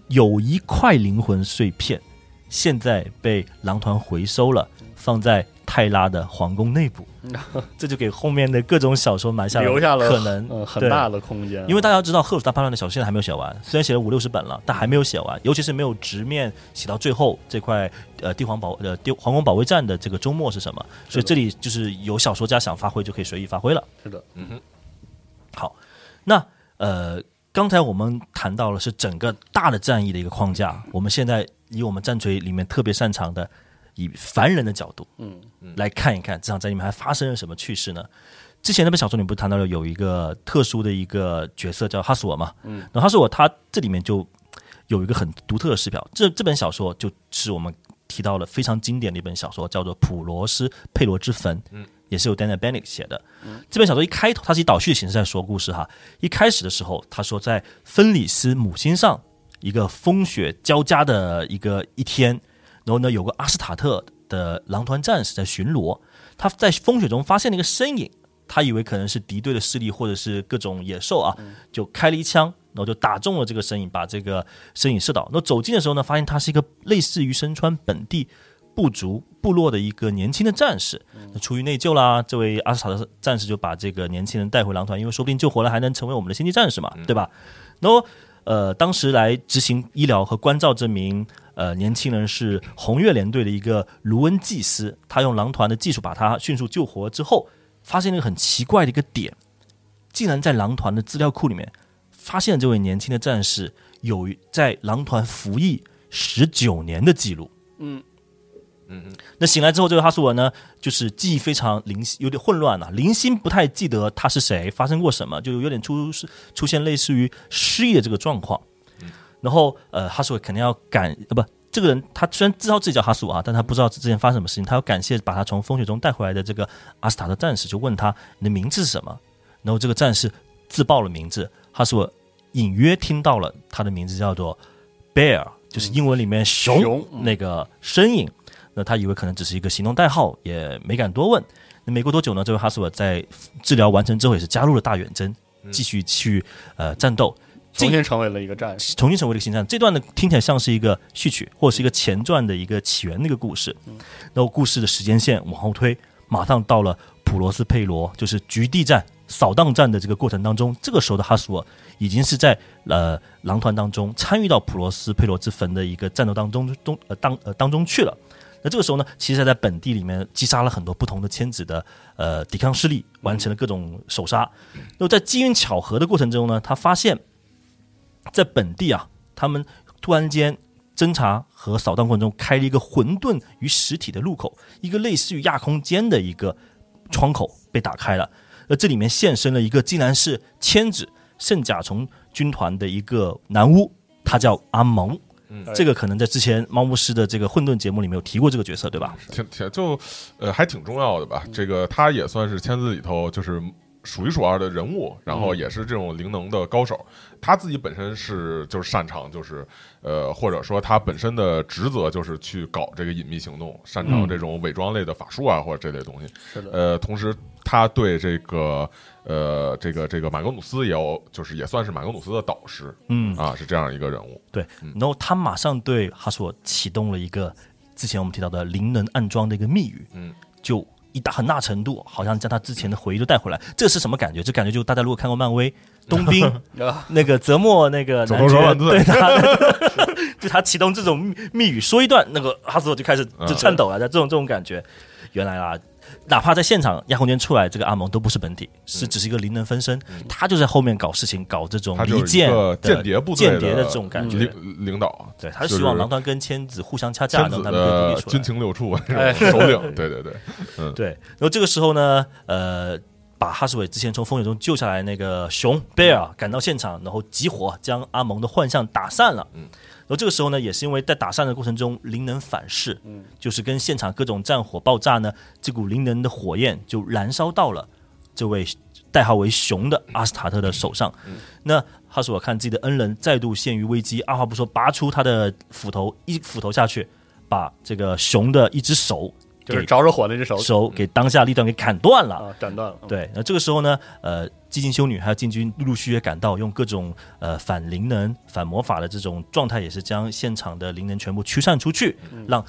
有一块灵魂碎片现在被狼团回收了，放在泰拉的皇宫内部。这就给后面的各种小说埋下留下了可能很大的空间，因为大家知道《赫鲁斯大叛乱》的小说现在还没有写完，虽然写了五六十本了，但还没有写完，尤其是没有直面写到最后这块呃帝皇保呃帝皇宫保卫战的这个周末是什么，所以这里就是有小说家想发挥就可以随意发挥了。是的，嗯哼。好，那呃，刚才我们谈到了是整个大的战役的一个框架，我们现在以我们战锤里面特别擅长的，以凡人的角度，嗯，来看一看这场战役里面还发生了什么趣事呢？之前那本小说里不是谈到了有一个特殊的一个角色叫哈斯沃嘛，嗯，然后哈斯沃他这里面就有一个很独特的视角，这这本小说就是我们提到了非常经典的一本小说，叫做《普罗斯佩罗之坟》，嗯，也是由 Daniel Bennett 写的。这本小说一开头，它是以倒叙的形式在说故事哈。一开始的时候，他说在芬里斯母星上一个风雪交加的一个一天，然后呢，有个阿斯塔特的狼团战士在巡逻，他在风雪中发现了一个身影，他以为可能是敌对的势力或者是各种野兽啊，就开了一枪，然后就打中了这个身影，把这个身影射倒。那走近的时候呢，发现他是一个类似于身穿本地部族部落的一个年轻的战士。那出于内疚啦，这位阿斯塔特战士就把这个年轻人带回狼团，因为说不定救活了还能成为我们的星际战士嘛，对吧？然后呃，当时来执行医疗和关照这名呃年轻人是红月联队的一个卢恩祭司，他用狼团的技术把他迅速救活之后，发现了一个很奇怪的一个点，竟然在狼团的资料库里面发现这位年轻的战士有在狼团服役十九年的记录。嗯嗯那醒来之后，这位哈苏文呢，就是记忆非常零，有点混乱了、零星不太记得他是谁，发生过什么，就有点出出现类似于失忆的这个状况。然后呃，哈斯韦肯定要感呃不，这个人他虽然知道自己叫哈斯韦啊，但他不知道之前发生什么事情，他要感谢把他从风雪中带回来的这个阿斯塔的战士，就问他你的名字是什么？然后这个战士自报了名字，哈斯韦隐约听到了他的名字叫做 Bear，就是英文里面熊那个身影。那他以为可能只是一个行动代号，也没敢多问。那没过多久呢，这位哈斯韦在治疗完成之后，也是加入了大远征，继续去呃战斗。重新成为了一个战士。重新成为了一个新战。这段呢听起来像是一个序曲，或者是一个前传的一个起源的一个故事。然后故事的时间线往后推，马上到了普罗斯佩罗，就是局地战、扫荡战的这个过程当中。这个时候的哈苏尔已经是在呃狼团当中参与到普罗斯佩罗之坟的一个战斗当中中呃当呃当中去了。那这个时候呢，其实在本地里面击杀了很多不同的千子的呃抵抗势力，完成了各种首杀。那么在机缘巧合的过程中呢，他发现在本地啊，他们突然间侦查和扫荡过程中开了一个混沌与实体的路口，一个类似于亚空间的一个窗口被打开了。而这里面现身了一个竟然是千子圣甲虫军团的一个男巫，他叫阿蒙。嗯这个可能在之前猫牧师的这个混沌节目里面有提过这个角色，对吧？挺挺就呃还挺重要的吧。这个他也算是签字里头就是数一数二的人物，然后也是这种灵能的高手。他自己本身是就是擅长就是呃或者说他本身的职责就是去搞这个隐秘行动，擅长这种伪装类的法术啊或者这类东西。是的，呃，同时他对这个呃这个这个马格努斯也有就是也算是马格努斯的导师嗯，啊，是这样一个人物。对。然后他马上对哈索启动了一个之前我们提到的灵能暗装的一个密语，嗯，就一大很大程度好像将他之前的回忆都带回来。这是什么感觉？这感觉就大家如果看过漫威冬兵 啊，那个泽莫那个手男爵对他，就他启动这种密密语说一段，那个哈索就开始就颤抖了，这种这种感觉，原来啊。哪怕在现场亚空间出来，这个阿蒙都不是本体，是只是一个灵能分身，他就在后面搞事情，搞这种离间间谍部队间谍的这种感觉。领领导，对，他是就希望狼团跟千子互相掐架，让他们可以独立出来。军情六处 种首领，对对对，对，然后这个时候呢，呃，把哈斯韦之前从风雪中救下来那个熊贝尔赶到现场，然后集火将阿蒙的幻象打散了。后这个时候呢，也是因为在打散的过程中灵能反噬，嗯，就是跟现场各种战火爆炸呢，这股灵能的火焰就燃烧到了这位代号为熊的阿斯塔特的手上。那哈斯韦看自己的恩人再度陷于危机，二话不说拔出他的斧头，一斧头下去，把这个熊的一只手就是着着火那只手手给当下立断给砍断了。啊斩断了。嗯，对，那这个时候呢，呃，寂静修女还有禁军陆陆续续赶到，用各种呃反灵能、反魔法的这种状态，也是将现场的灵能全部驱散出去，让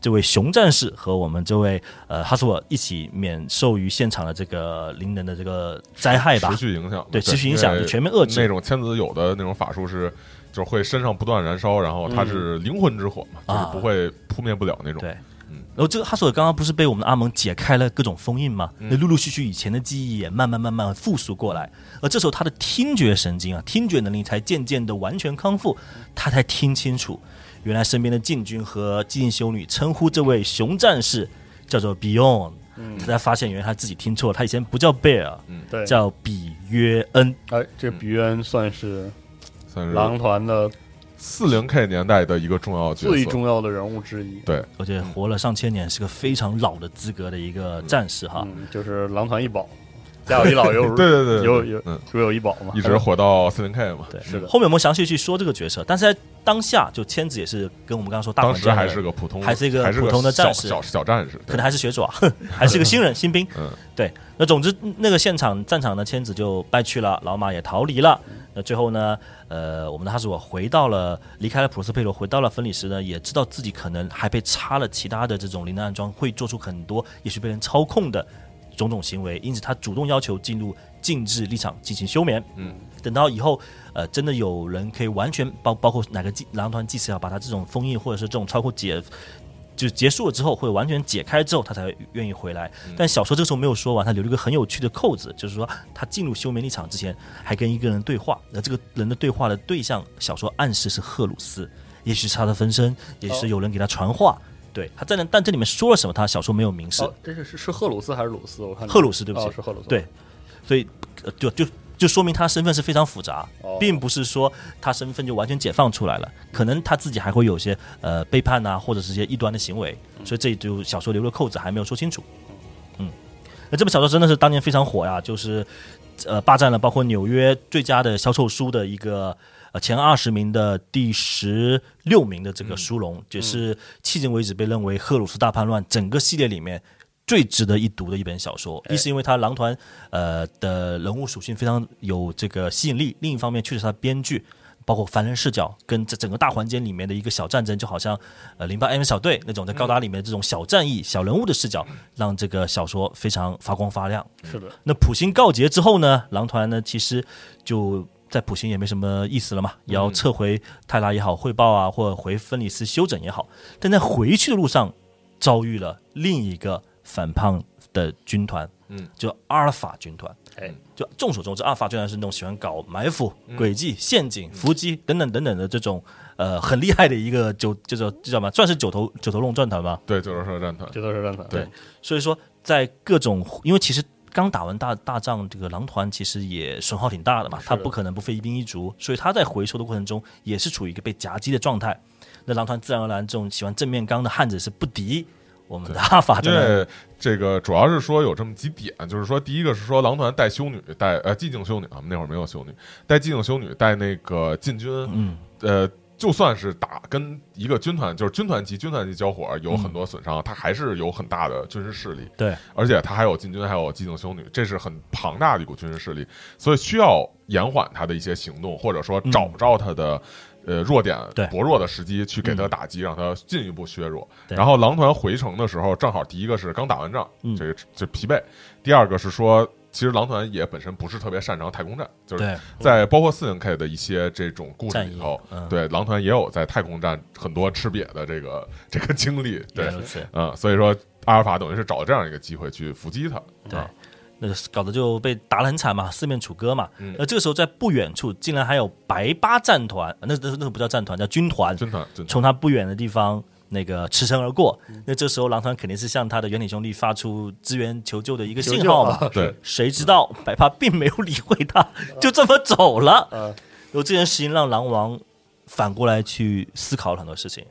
这位熊战士和我们这位呃哈索尔一起免受于现场的这个灵能的这个灾害吧。持。续影响，对持续影响就全面遏制。那种千子有的那种法术是，就是会身上不断燃烧，然后它是灵魂之火嘛，啊就是不会扑灭不了那种。对，然后这个哈索尔刚刚不是被我们的阿蒙解开了各种封印吗？那陆陆续续以前的记忆也慢慢慢慢复苏过来，而这时候他的听觉神经啊，听觉能力才渐渐的完全康复，他才听清楚，原来身边的禁军和寂静修女称呼这位熊战士叫做 Beyond，他才发现原来他自己听错了，他以前不叫贝尔，对，叫比约恩。哎，这个比约恩算是算是狼团的四零 K 年代的一个重要角色。最重要的人物之一。对，而且活了上千年，是个非常老的资格的一个战士哈。嗯，就是狼团一宝，家有一老有 对对对对有有嗯如有一宝嘛，一直火到四零 K 嘛。对，是的后面我们详细去说这个角色，但是在当下，就千子也是跟我们刚刚说大当时还是个普通，还是一个普通的战士小小战士，可能还是学爪，还是个新人新兵。嗯，对。那总之，那个现场战场呢，千子就败去了，老马也逃离了。那最后呢，呃，我们的哈斯我回到了，离开了普罗斯佩罗，回到了芬里时呢，也知道自己可能还被插了其他的这种灵能暗装，会做出很多也许被人操控的种种行为，因此他主动要求进入禁制立场进行休眠。嗯，等到以后，呃，真的有人可以完全包包括哪个祭狼团祭司要把他这种封印或者是这种操控解。就结束了之后，或者完全解开之后，他才愿意回来。但小说这个时候没有说完，他留了一个很有趣的扣子，就是说他进入休眠立场之前，还跟一个人对话。那这个人的对话的对象，小说暗示是赫鲁斯，也许是他的分身，也许是有人给他传话。对，他在那，但这里面说了什么，他小说没有明示。哦，这是是是赫鲁斯还是鲁斯？我看赫鲁斯对不起哦是赫鲁斯。对，所以、呃、就就就说明他身份是非常复杂，哦并不是说他身份就完全解放出来了，可能他自己还会有些呃背叛呐、或者是一些异端的行为，所以这就小说留了扣子，还没有说清楚。嗯，那这本小说真的是当年非常火呀，就是呃霸占了包括纽约最佳的销售书的一个。呃，前二十名的第十六名的这个殊荣，也是迄今为止被认为赫鲁斯大叛乱整个系列里面最值得一读的一本小说。一是因为它狼团呃的人物属性非常有这个吸引力，另一方面确实它编剧。包括凡人视角跟这整个大环境里面的一个小战争，就好像呃零八 M 小队那种在高达里面这种小战役、小人物的视角，让这个小说非常发光发亮。是的，那普星告捷之后呢，狼团呢其实就在普星也没什么意思了嘛，也要撤回泰拉也好，汇报啊，或者回芬里斯休整也好。但在回去的路上，遭遇了另一个反叛的军团，嗯，就阿尔法军团。哎，就众所周知，阿尔法军团是那种喜欢搞埋伏、诡计、陷阱、伏击等等等等的这种呃很厉害的一个九，就叫叫什么？算是九头九头龙战团吧。对，九头蛇战团，九头蛇战团，对所以说，在各种，因为其实刚打完大大仗，这个狼团其实也损耗挺大的嘛，他不可能不费一兵一卒，所以他在回收的过程中也是处于一个被夹击的状态。那狼团自然而然这种喜欢正面刚的汉子是不敌我们的阿法因战团。为这个主要是说有这么几点，就是说第一个是说狼团带修女，带呃寂静修女啊，我们那会儿没有修女，带寂静修女，带那个禁军，嗯，呃，就算是打跟一个军团，就是军团级军团级交火有很多损伤，他还是有很大的军事势力，对，而且他还有禁军，还有寂静修女，这是很庞大的一股军事势力，所以需要延缓他的一些行动，或者说找不着他的。呃，弱点薄弱的时机去给他打击，让他进一步削弱。然后狼团回城的时候，正好第一个是刚打完仗，嗯。这个就疲惫；第二个是说，其实狼团也本身不是特别擅长太空战，就是对，在包括四零 K 的一些这种故事里头，嗯对狼团也有在太空战很多吃瘪的这个这个经历，对。嗯，所以说阿尔法等于是找了这样一个机会去伏击他，对啊，那个搞得就被打得很惨嘛，四面楚歌嘛。嗯这个时候在不远处竟然还有白八战团，那那那个不叫战团，叫军团，军团军团从他不远的地方那个驰骋而过。那这时候狼团肯定是向他的原体兄弟发出支援求救的一个信号嘛。啊对，谁知道白帕并没有理会他，就这么走了。嗯有这件事情让狼王反过来去思考了很多事情。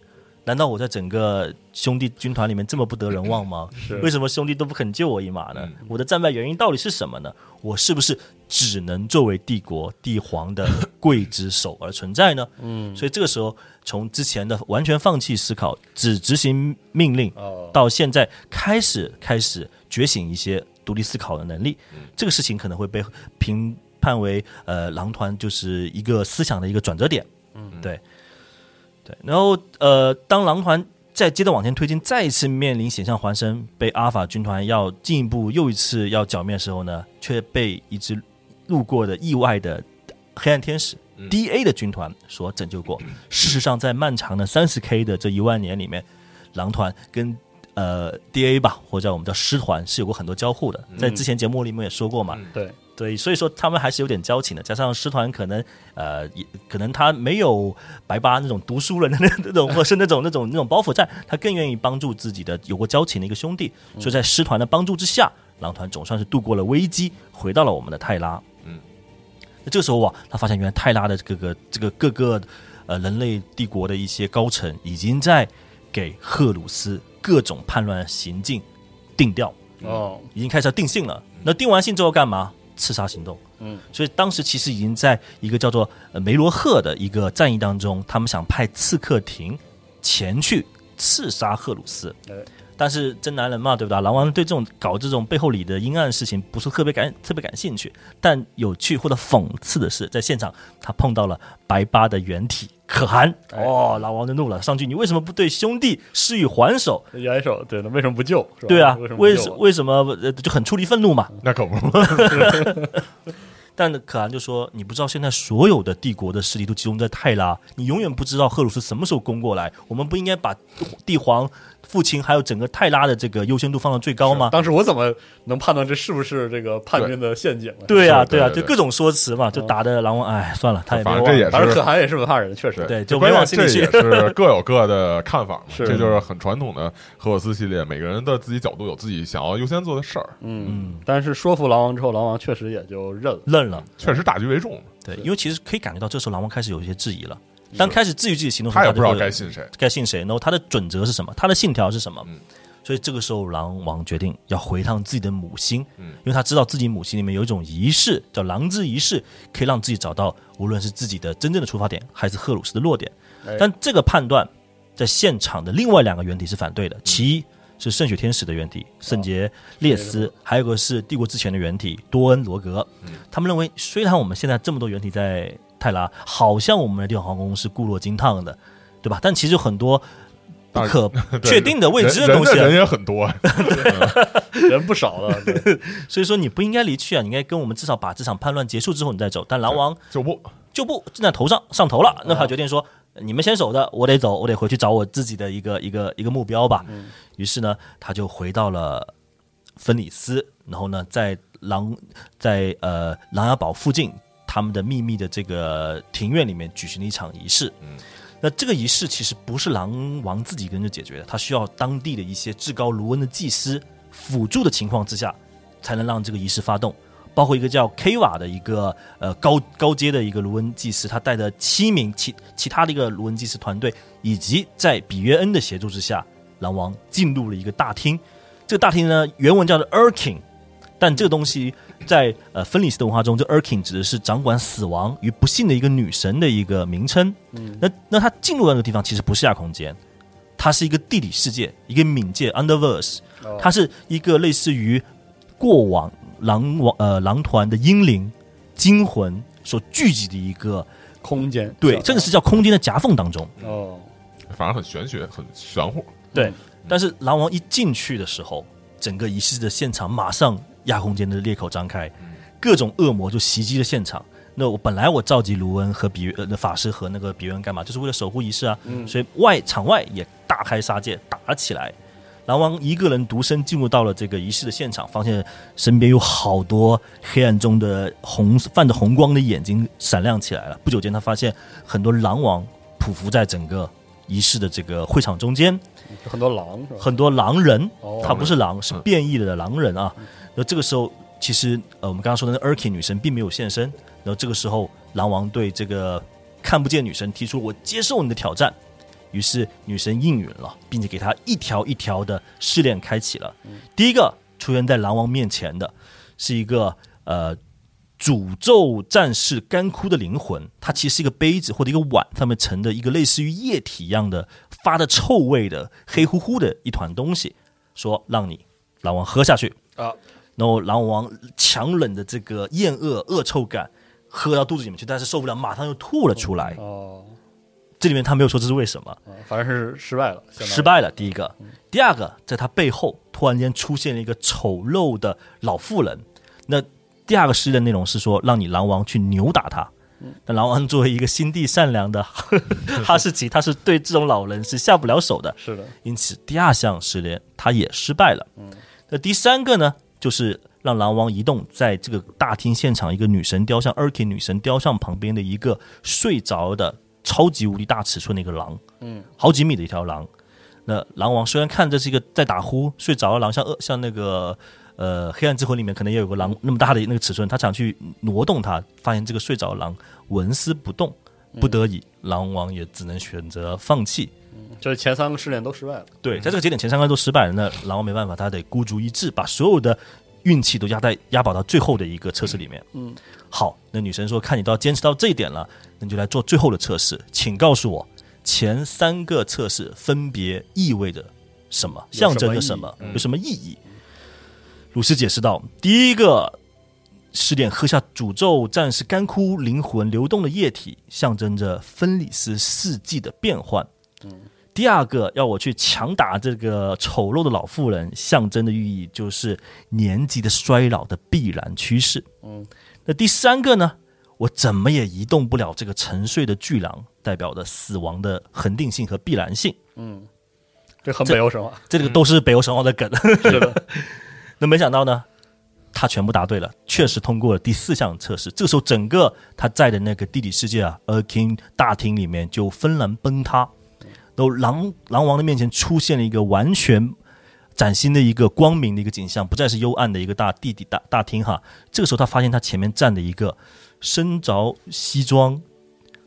难道我在整个兄弟军团里面这么不得人望吗？是为什么兄弟都不肯救我一马呢？嗯我的战败原因到底是什么呢？我是不是只能作为帝国帝皇的刽子手而存在呢？嗯，所以这个时候，从之前的完全放弃思考，只执行命令，哦，到现在开始开始觉醒一些独立思考的能力，这个事情可能会被评判为呃狼团就是一个思想的一个转折点。嗯，对，对。然后呃，当狼团再接着往前推进，再一次面临险象环生，被阿尔法军团要进一步又一次要剿灭的时候呢，却被一支路过的意外的黑暗天使。嗯 D A 的军团所拯救过。事实上，在漫长的三十 K 的这一万年里面，狼团跟呃 D A 吧，或者我们叫师团是有过很多交互的。在之前节目里面也说过嘛，嗯对，对，所以说他们还是有点交情的。加上师团可能呃，也可能他没有白八那种读书人的那那种，或是那种那种那种包袱在，他更愿意帮助自己的有过交情的一个兄弟。所以在师团的帮助之下，狼团总算是度过了危机，回到了我们的泰拉。嗯，那这个时候啊，他发现原来泰拉的这个这个各个呃人类帝国的一些高层已经在给赫鲁斯各种叛乱行径定调。哦，已经开始要定性了。那定完性之后干嘛？刺杀行动。嗯，所以当时其实已经在一个叫做呃梅罗赫的一个战役当中，他们想派刺客廷前去刺杀赫鲁斯。哎但是真男人嘛，对不对？狼王对这种搞这种背后里的阴暗事情不是特别感特别感兴趣。但有趣或者讽刺的是，在现场他碰到了白八的原体可汗。哎哦，狼王就怒了，上去你为什么不对兄弟施以还手？元首，对，那为什么不救？是吧对啊为什，么为什么呃就很出离愤怒嘛？那可不，但可汗就说：“你不知道现在所有的帝国的势力都集中在泰拉，你永远不知道赫鲁斯什么时候攻过来。我们不应该把帝皇父亲还有整个泰拉的这个优先度放到最高吗？当时我怎么能判断这是不是这个叛军的陷阱呢？对呀，对啊，就各种说辞嘛，就打的狼王，哎，算了，他也反正。这也是，反正可汗也是文化人，确实对，就没往心里去。这也是各有各的看法嘛，这就是很传统的荷鲁斯系列，每个人的自己角度有自己想要优先做的事儿。嗯，但是说服狼王之后，狼王确实也就认了，认了，确实大局为重。对，因为其实可以感觉到，这时候狼王开始有一些质疑了。当开始质疑自己行动时，他也不知道该信谁，该信谁。然后他的准则是什么？他的信条是什么？所以这个时候，狼王决定要回趟自己的母星，因为他知道自己母星里面有一种仪式，叫狼之仪式，可以让自己找到无论是自己的真正的出发点，还是赫鲁斯的弱点。但这个判断，在现场的另外两个原体是反对的。其一是圣血天使的原体圣杰列斯，还有个是帝国之前的原体多恩罗格。他们认为，虽然我们现在这么多原体在泰拉，好像我们的帝王皇宫是固若金汤的，对吧？但其实很多。不可 确定的未知的东西，人也很多，人不少了。所以说你不应该离去啊，你应该跟我们至少把这场叛乱结束之后你再走。但狼王就不就不正在头上上头了，那他决定说你们先守着，我得走，我得回去找我自己的一个一个一个目标吧。于是呢，他就回到了芬里斯，然后呢，在狼在呃琅琊堡附近他们的秘密的这个庭院里面举行了一场仪式。嗯那这个仪式其实不是狼王自己一个人就解决的，他需要当地的一些至高卢恩的祭司辅助的情况之下，才能让这个仪式发动。包括一个叫 K 瓦的一个呃高高阶的一个卢恩祭司，他带着七名其其他的一个卢恩祭司团队，以及在比约恩的协助之下，狼王进入了一个大厅。这个大厅呢，原文叫做 Erking。但这个东西在呃芬里斯的文化中，这 Erkin 指的是掌管死亡与不幸的一个女神的一个名称。嗯，那那他进入到那个地方其实不是亚空间，它是一个地理世界，一个冥界 Underverse，它是一个类似于过往狼王呃狼团的英灵精魂所聚集的一个空间。对，这个是叫空间的夹缝当中。哦，反而很玄学，很玄乎。对，但是狼王一进去的时候，整个仪式的现场马上。亚空间的裂口张开，各种恶魔就袭击了现场。那我本来我召集卢恩和比呃那法师和那个比恩干嘛？就是为了守护仪式啊。所以外场外也大开杀戒，打了起来。狼王一个人独身进入到了这个仪式的现场，发现身边有好多黑暗中的红泛着红光的眼睛闪亮起来了。不久间，他发现很多狼王匍匐在整个仪式的这个会场中间，很多狼，很多狼人，他不是狼，是变异的狼人啊。那这个时候，其实呃，我们刚刚说的那 Erkin 女神并没有现身。然后这个时候，狼王对这个看不见女神提出：“我接受你的挑战。”于是女神应允了，并且给他一条一条的试炼开启了。第一个出现在狼王面前的是一个呃诅咒战士干枯的灵魂，它其实是一个杯子或者一个碗上面盛的一个类似于液体一样的发的臭味的黑乎乎的一团东西，说让你狼王喝下去。啊，然后狼王强忍着这个厌恶恶臭感喝到肚子里面去，但是受不了，马上又吐了出来。哦，这里面他没有说这是为什么，反正是失败了，失败了。第一个，第二个，在他背后突然间出现了一个丑陋的老妇人。那第二个诗的内容是说，让你狼王去扭打他。但狼王作为一个心地善良的 哈士奇，他是对这种老人是下不了手的。是的，因此第二项试炼他也失败了。嗯。那第三个呢，就是让狼王移动在这个大厅现场一个女神雕像 e r k i 女神雕像旁边的一个睡着的超级无敌大尺寸的一个狼，嗯，好几米的一条狼。那狼王虽然看这是一个在打呼睡着的狼，像恶像那个呃黑暗之魂里面可能也有个狼那么大的那个尺寸，他想去挪动它，发现这个睡着的狼纹丝不动，不得已，狼王也只能选择放弃。就是前三个试炼都失败了。对，在这个节点前三个都失败了，那狼王没办法，他得孤注一掷，把所有的运气都压在押宝到最后的一个测试里面。嗯，好，那女神说：“看你都要坚持到这一点了，那就来做最后的测试，请告诉我前三个测试分别意味着什么，象征着什么，有什么意义？”鲁斯解释道：“第一个试炼，喝下诅咒战士干枯灵魂流动的液体，象征着芬里斯四季的变换。”嗯。第二个要我去强打这个丑陋的老妇人，象征的寓意就是年纪的衰老的必然趋势。嗯，那第三个呢？我怎么也移动不了这个沉睡的巨狼，代表的死亡的恒定性和必然性。嗯，这很北欧神话，这个都是北欧神话的梗。是的，那没想到呢，他全部答对了，确实通过了第四项测试。这个时候，整个他在的那个地理世界啊，A King 大厅里面就纷然崩塌，然后狼狼王的面前出现了一个完全崭新的一个光明的一个景象，不再是幽暗的一个大地底大大厅哈。这个时候，他发现他前面站的一个身着西装。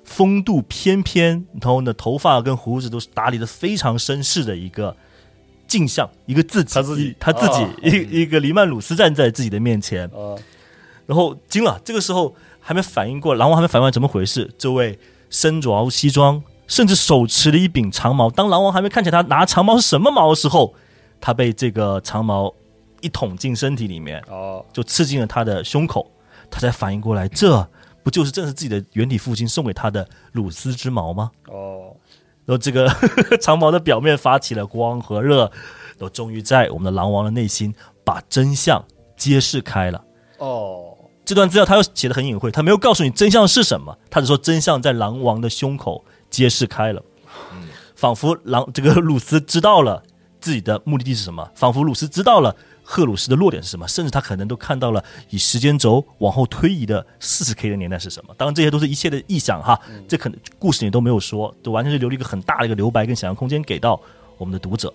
风度翩翩，然后呢，头发跟胡子都是打理的非常绅士的一个镜像，一个自己，他自己，他自己，一一个黎曼鲁斯站在自己的面前，然后惊了。这个时候还没反应过，狼王还没反应过来怎么回事。这位身着西装，甚至手持了一柄长矛。当狼王还没看见他拿长矛是什么矛的时候，他被这个长矛一捅进身体里面，哦，就刺进了他的胸口，他才反应过来这。不就是正是自己的原体父亲送给他的鲁斯之矛吗？哦，然后这个 长矛的表面发起了光和热，然后终于在我们的狼王的内心把真相揭示开了。哦，这段资料他又写的很隐晦，他没有告诉你真相是什么，他只说真相在狼王的胸口揭示开了。嗯，仿佛狼这个鲁斯知道了自己的目的地是什么，仿佛鲁斯知道了。赫鲁斯的弱点是什么？甚至他可能都看到了以时间轴往后推移的四十 K 的年代是什么？当然，这些都是一切的臆想哈，这可能故事里都没有说，就完全是留了一个很大的一个留白跟想象空间给到我们的读者。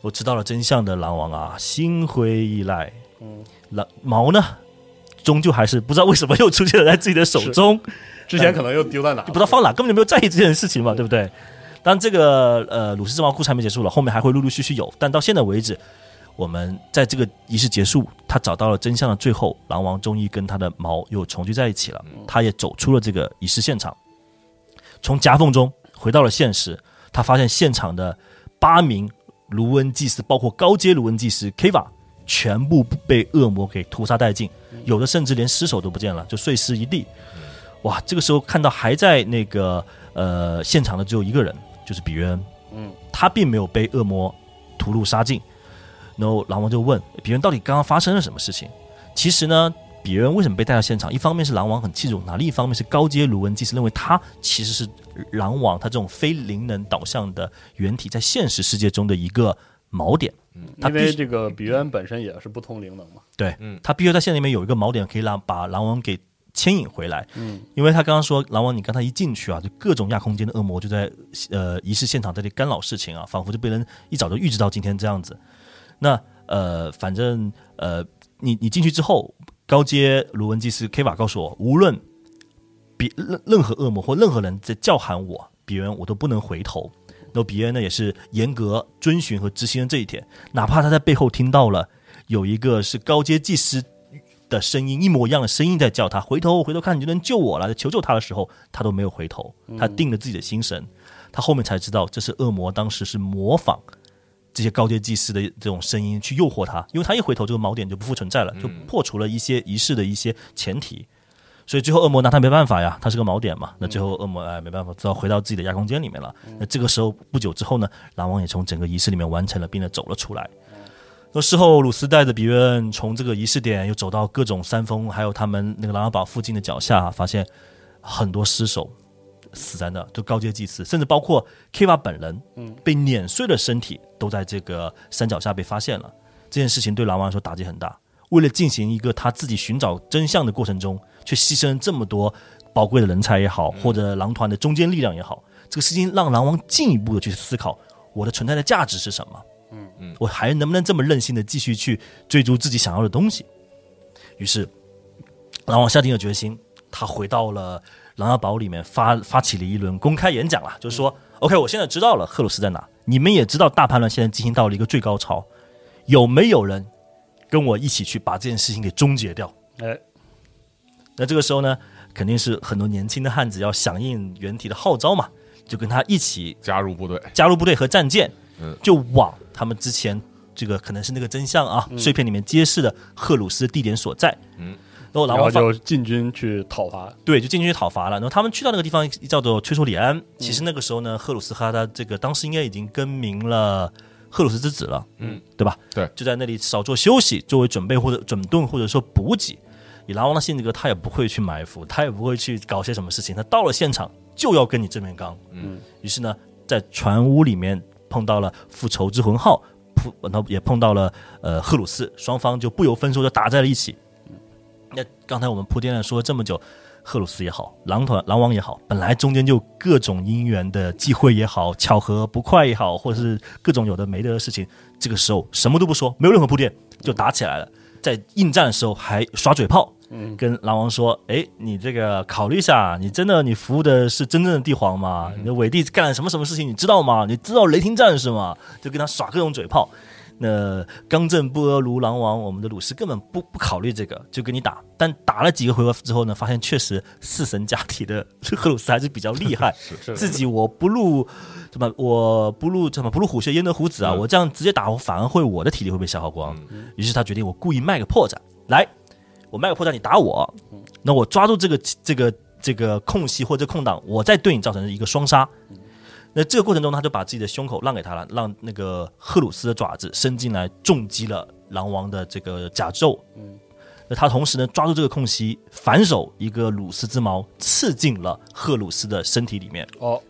我知道了真相的狼王啊，心灰意懒。狼毛呢，终究还是不知道为什么又出现了在自己的手中。之前可能又丢在哪，不知道放哪，根本就没有在意这件事情嘛，对不对？当然，这个呃鲁斯之王故事还没结束了，后面还会陆陆续续有，但到现在为止。我们在这个仪式结束，他找到了真相的最后，狼王终于跟他的毛又重聚在一起了。他也走出了这个仪式现场，从夹缝中回到了现实。他发现现场的八名卢恩祭司，包括高阶卢恩祭司 Kiva，全部被恶魔给屠杀殆尽，有的甚至连尸首都不见了，就碎尸一地。哇！这个时候看到还在那个呃现场的只有一个人，就是比约恩。嗯，他并没有被恶魔屠戮杀尽。然后狼王就问别人到底刚刚发生了什么事情？其实呢，比人为什么被带到现场？一方面是狼王很器重他，另一方面是高阶卢恩祭司认为他其实是狼王他这种非灵能导向的原体在现实世界中的一个锚点。嗯，因为这个比约本身也是不通灵能嘛。对，嗯，他必须在现实里面有一个锚点可以让把狼王给牵引回来。嗯，因为他刚刚说狼王，你刚才一进去啊，就各种亚空间的恶魔就在呃仪式现场在这里干扰事情啊，仿佛就被人一早就预知到今天这样子。那呃，反正呃，你你进去之后，高阶卢文祭司 K 瓦告诉我，无论别任任何恶魔或任何人在叫喊我，比人我都不能回头。那比人呢，也是严格遵循和执行了这一点，哪怕他在背后听到了有一个是高阶祭司的声音，一模一样的声音在叫他回头，回头看你就能救我了，求救他的时候，他都没有回头，他定了自己的心神。他后面才知道，这是恶魔当时是模仿。这些高阶祭司的这种声音去诱惑他，因为他一回头，这个锚点就不复存在了，就破除了一些仪式的一些前提。所以最后恶魔拿他没办法呀，他是个锚点嘛。那最后恶魔哎没办法，只好回到自己的亚空间里面了。那这个时候不久之后呢，狼王也从整个仪式里面完成了，并且走了出来。那事后鲁斯带着比约恩从这个仪式点又走到各种山峰，还有他们那个狼牙堡附近的脚下，发现很多尸首。死在那，就高阶祭司，甚至包括 Kiva 本人，嗯，被碾碎的身体都在这个山脚下被发现了。这件事情对狼王来说打击很大。为了进行一个他自己寻找真相的过程中，却牺牲这么多宝贵的人才也好，或者狼团的中坚力量也好，这个事情让狼王进一步的去思考我的存在的价值是什么。嗯嗯，我还能不能这么任性的继续去追逐自己想要的东西？于是，狼王下定了决心，他回到了。狼牙堡里面发发起了一轮公开演讲了，就是说，OK，我现在知道了赫鲁斯在哪，你们也知道大叛乱现在进行到了一个最高潮，有没有人跟我一起去把这件事情给终结掉？哎，那这个时候呢，肯定是很多年轻的汉子要响应原体的号召嘛，就跟他一起加入部队，加入部队和战舰，嗯，就往他们之前这个可能是那个真相啊碎片里面揭示的赫鲁斯地点所在，嗯。然后就进军去讨伐，对，就进军去讨伐了。然后他们去到那个地方叫做崔楚里安。其实那个时候呢，赫鲁斯和他这个当时应该已经更名了赫鲁斯之子了，嗯，对吧？对，就在那里少做休息，作为准备或者整顿或者说补给。以狼王的性格，他也不会去埋伏，他也不会去搞些什么事情。他到了现场就要跟你正面刚，嗯。于是呢，在船坞里面碰到了复仇之魂号，碰然后也碰到了呃赫鲁斯，双方就不由分说的打在了一起。那刚才我们铺垫了说了这么久，赫鲁斯也好，狼团狼王也好，本来中间就各种姻缘的机会也好，巧合不快也好，或者是各种有的没的事情，这个时候什么都不说，没有任何铺垫就打起来了。在应战的时候还耍嘴炮，嗯跟狼王说：“哎，你这个考虑一下，你真的你服务的是真正的帝皇吗？你的伪帝干了什么什么事情，你知道吗？你知道雷霆战士吗？”就跟他耍各种嘴炮。那刚正不阿如狼王，我们的鲁斯根本不不考虑这个，就跟你打。但打了几个回合之后呢，发现确实四神加体的赫鲁斯还是比较厉害。是自己我不入什么，我不入什么不入虎穴焉得虎子啊！嗯我这样直接打，我反而会我的体力会被消耗光。嗯于是他决定，我故意卖个破绽，来，我卖个破绽，你打我，那我抓住这个这个这个空隙或者空档，我再对你造成一个双杀。那这个过程中，他就把自己的胸口让给他了，让那个赫鲁斯的爪子伸进来重击了狼王的这个甲胄。嗯，那他同时呢抓住这个空隙，反手一个鲁斯之矛刺进了赫鲁斯的身体里面。哦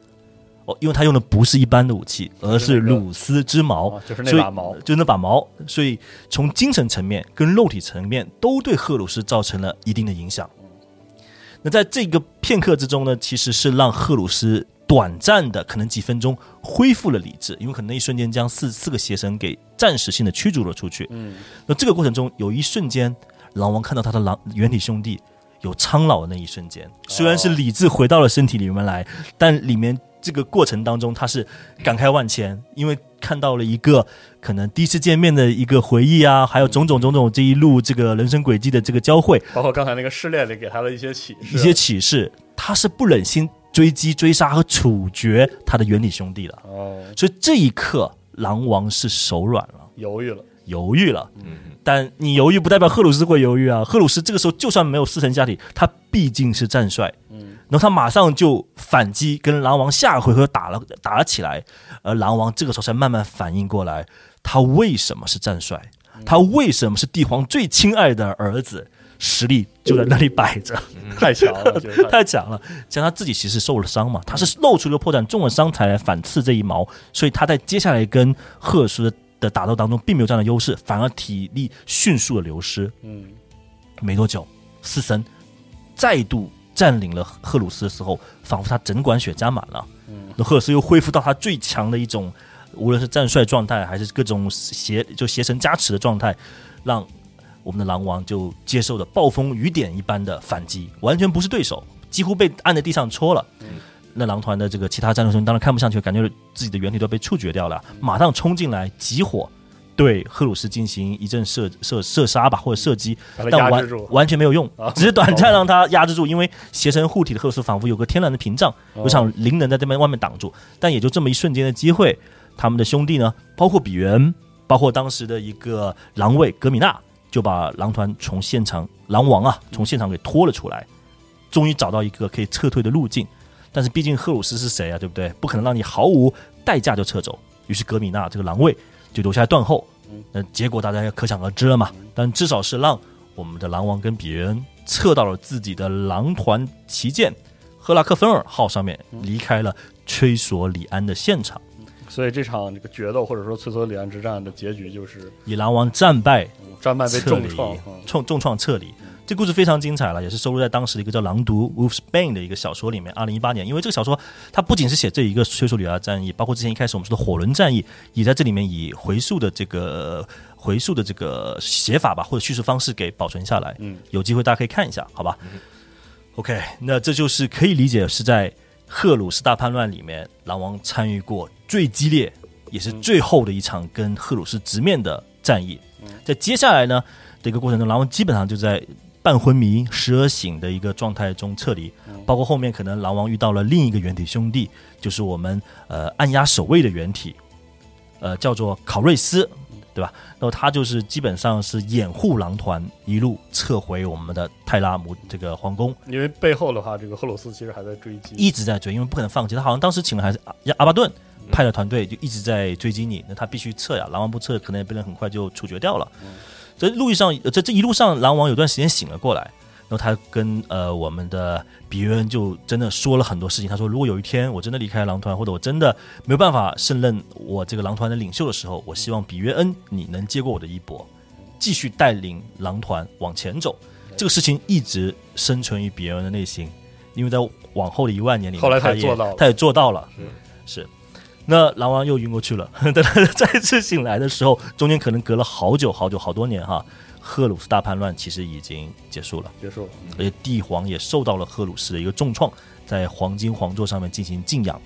哦，因为他用的不是一般的武器，而是鲁斯之矛，哦就是那把矛就那把矛，所以从精神层面跟肉体层面都对赫鲁斯造成了一定的影响。那在这个片刻之中呢，其实是让赫鲁斯短暂的可能几分钟恢复了理智，因为可能那一瞬间将四四个邪神给暂时性的驱逐了出去。嗯。那这个过程中，有一瞬间，狼王看到他的狼原体兄弟有苍老的那一瞬间，虽然是理智回到了身体里面来，但里面这个过程当中，他是感慨万千，因为看到了一个可能第一次见面的一个回忆啊，还有种种种种这一路这个人生轨迹的这个交汇，包括刚才那个试炼里给他的一些启示，一些启示，他是不忍心追击、追杀和处决他的原理兄弟了，哦所以这一刻，狼王是手软了。犹豫了，犹豫了，嗯但你犹豫不代表赫鲁斯会犹豫啊。赫鲁斯这个时候就算没有四神加体，他毕竟是战帅，嗯然后他马上就反击，跟狼王下回合打了打了起来。而狼王这个时候才慢慢反应过来，他为什么是战帅？他为什么是帝皇最亲爱的儿子？实力就在那里摆着，太强了，就是太太强了。像他自己其实受了伤嘛，他是露出了破绽，中了伤才来反刺这一矛，所以他在接下来跟赫鲁斯的打斗当中并没有这样的优势，反而体力迅速的流失。嗯没多久，四神再度占领了赫鲁斯的时候，仿佛他整管血加满了。嗯那赫鲁斯又恢复到他最强的一种，无论是战帅状态，还是各种邪就邪神加持的状态，让我们的狼王就接受了暴风雨点一般的反击，完全不是对手，几乎被按在地上戳了。那狼团的这个其他战斗兄当然看不上去，感觉自己的原体都被处决掉了，马上冲进来集火，对赫鲁斯进行一阵射射射杀吧，或者射击，但完完全没有用啊，只是短暂让他压制住，因为邪神护体的赫鲁斯仿佛有个天然的屏障，哦。有场灵能在这边外面挡住，但也就这么一瞬间的机会，他们的兄弟呢，包括比原，包括当时的一个狼卫格米娜，就把狼团从现场狼王啊从现场给拖了出来，终于找到一个可以撤退的路径。但是毕竟赫鲁斯是谁啊，对不对？不可能让你毫无代价就撤走。于是格米娜这个狼卫就留下来断后嗯。那结果大家可想而知了嘛。但至少是让我们的狼王跟比恩撤到了自己的狼团旗舰赫拉克芬尔号上面，离开了吹索里安的现场。所以这场这个决斗或者说崔索里安之战的结局就是以狼王战败嗯战败被重创，嗯重重创撤离。这故事非常精彩了，也是收录在当时的一个叫《狼毒 Wolf's Bane》的一个小说里面。二零一八年，因为这个小说它不仅是写这一个崔索里亚战役，包括之前一开始我们说的火轮战役，也在这里面以回溯的这个回溯的这个写法吧，或者叙事方式给保存下来。嗯，有机会大家可以看一下，好吧？OK，那这就是可以理解是在赫鲁斯大叛乱里面，狼王参与过最激烈也是最后的一场跟赫鲁斯直面的战役。在接下来呢的一个过程中，狼王基本上就在半昏迷、时而醒的一个状态中撤离，包括后面可能狼王遇到了另一个原体兄弟，就是我们呃按压守卫的原体，呃叫做考瑞斯，对吧？那么他就是基本上是掩护狼团一路撤回我们的泰拉姆这个皇宫，因为背后的话，这个赫鲁斯其实还在追击，一直在追，因为不可能放弃。他好像当时请的还是阿阿巴顿派的团队，就一直在追击你，那他必须撤呀，狼王不撤，可能也被人很快就处决掉了。这路易上，在这这一路上，狼王有段时间醒了过来，然然后他跟呃我们的比约恩就真的说了很多事情。他说，如果有一天我真的离开狼团，或者我真的没有办法胜任我这个狼团的领袖的时候，我希望比约恩你能接过我的衣钵，继续带领狼团往前走。这个事情一直生存于比约恩的内心，因为在往后的一万年里面，后来他也做到了他也做到了，是。那狼王又晕过去了。等他再次醒来的时候，中间可能隔了好久好久好多年哈。赫鲁斯大叛乱其实已经结束了，结束了，而且帝皇也受到了赫鲁斯的一个重创，在黄金皇座上面进行静养。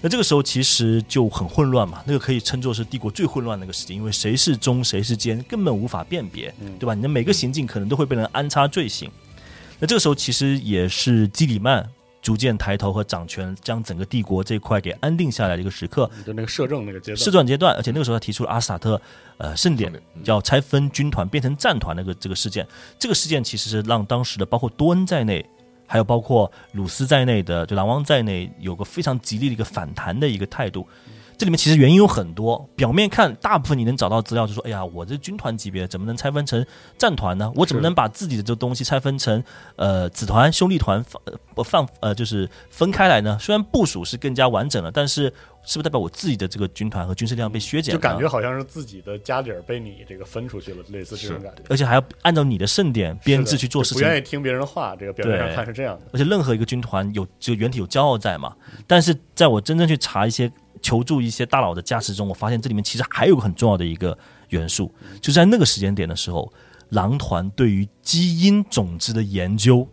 那这个时候其实就很混乱嘛，那个可以称作是帝国最混乱的一个时间，因为谁是忠谁是奸根本无法辨别，对吧？你的每个行径可能都会被人安插罪行。那这个时候其实也是基里曼。逐渐抬头和掌权，将整个帝国这块给安定下来的一个时刻，就那个摄政那个阶段，摄政阶段。而且那个时候他提出了阿斯塔特呃盛典，要拆分军团变成战团那个这个事件。这个事件其实是让当时的包括多恩在内，还有包括鲁斯在内的就狼王在内，有个非常极力的一个反弹的一个态度。这里面其实原因有很多，表面看大部分你能找到资料，就说：“哎呀，我这军团级别怎么能拆分成战团呢？我怎么能把自己的这东西拆分成呃子团、兄弟团放不放呃就是分开来呢？虽然部署是更加完整了，但是是不是代表我自己的这个军团和军事力量被削减？就感觉好像是自己的家底儿被你这个分出去了，类似这种感觉。而且还要按照你的盛典编制去做事情，不愿意听别人的话。这个表面上看是这样的。而且任何一个军团有就原体有骄傲在嘛，但是在我真正去查一些。求助一些大佬的加持中，我发现这里面其实还有个很重要的一个元素，就在那个时间点的时候，狼团对于基因种子的研究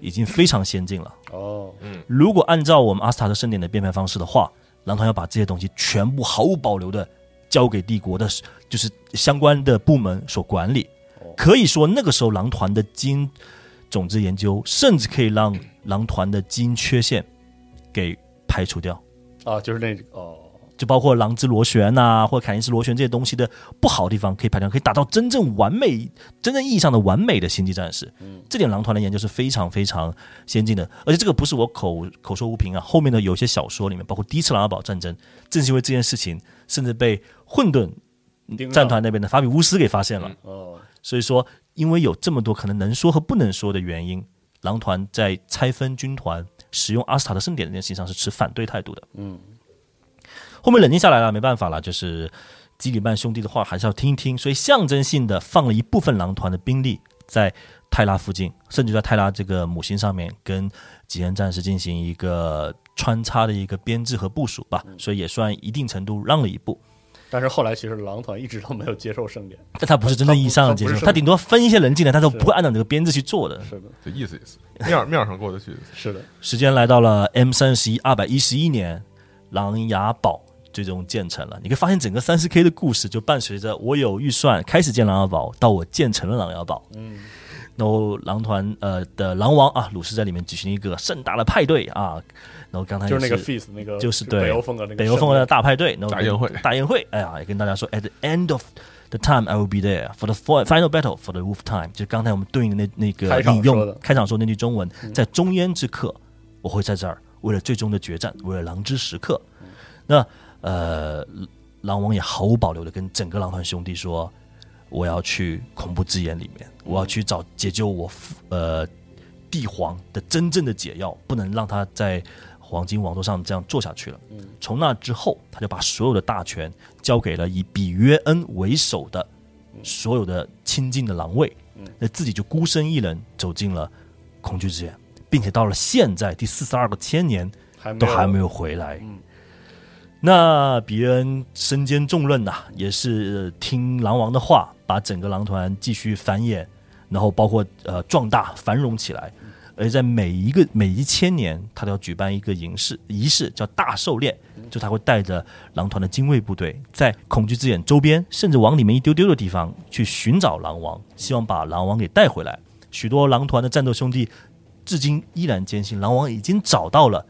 已经非常先进了。哦，嗯，如果按照我们阿斯塔特盛典的编排方式的话，狼团要把这些东西全部毫无保留的交给帝国的，就是相关的部门所管理。可以说，那个时候狼团的基因种子研究，甚至可以让狼团的基因缺陷给排除掉。啊，就是那哦，就包括狼之螺旋呐，或凯因斯螺旋这些东西的不好的地方，可以排掉，可以达到真正完美、真正意义上的完美的星际战士。嗯，这点狼团的研究是非常非常先进的，而且这个不是我口口说无凭啊。后面的有些小说里面，包括第一次狼牙堡战争，正是因为这件事情，甚至被混沌战团那边的法比乌斯给发现了。哦，所以说，因为有这么多可能能说和不能说的原因，狼团在拆分军团。使用阿斯塔的盛典这件事情上是持反对态度的。嗯，后面冷静下来了，没办法了，就是基里曼兄弟的话还是要听一听，所以象征性的放了一部分狼团的兵力在泰拉附近，甚至在泰拉这个母星上面跟吉恩战士进行一个穿插的一个编制和部署吧，所以也算一定程度让了一步。但是后来其实狼团一直都没有接受盛典，但他不是真正意义上的接受，他顶多分一些人进来，他都不会按照这个编制去做的。是的，就意思意思，面面上过得去。是的，时间来到了 M 三十一二百一十一年，狼牙堡最终建成了。你可以发现整个三十 K 的故事就伴随着我有预算开始建狼牙堡，到我建成了狼牙堡。嗯。然后狼团呃的狼王啊鲁斯在里面举行一个盛大的派对啊，然后刚才就是那个 feast 那个就是对北欧风格那个北欧风格的大派对，大宴会大宴会，哎呀也跟大家说，at the end of the time I will be there for the final battle for the wolf time，就刚才我们对应的那那个引用开场说那句中文，在中焉之刻我会在这儿，为了最终的决战，为了狼之时刻。那呃狼王也毫无保留的跟整个狼团兄弟说。我要去恐怖之眼里面，我要去找解救我父呃帝皇的真正的解药，不能让他在黄金王座上这样做下去了。从那之后，他就把所有的大权交给了以比约恩为首的所有的亲近的狼卫，那自己就孤身一人走进了恐惧之眼，并且到了现在第四十二个千年都还没有回来。那比约恩身兼重任呐，也是听狼王的话。把整个狼团继续繁衍，然后包括呃壮大繁荣起来，而在每一个每一千年，他都要举办一个仪式，仪式叫大狩猎，就他会带着狼团的精锐部队，在恐惧之眼周边，甚至往里面一丢丢的地方去寻找狼王，希望把狼王给带回来。许多狼团的战斗兄弟至今依然坚信，狼王已经找到了，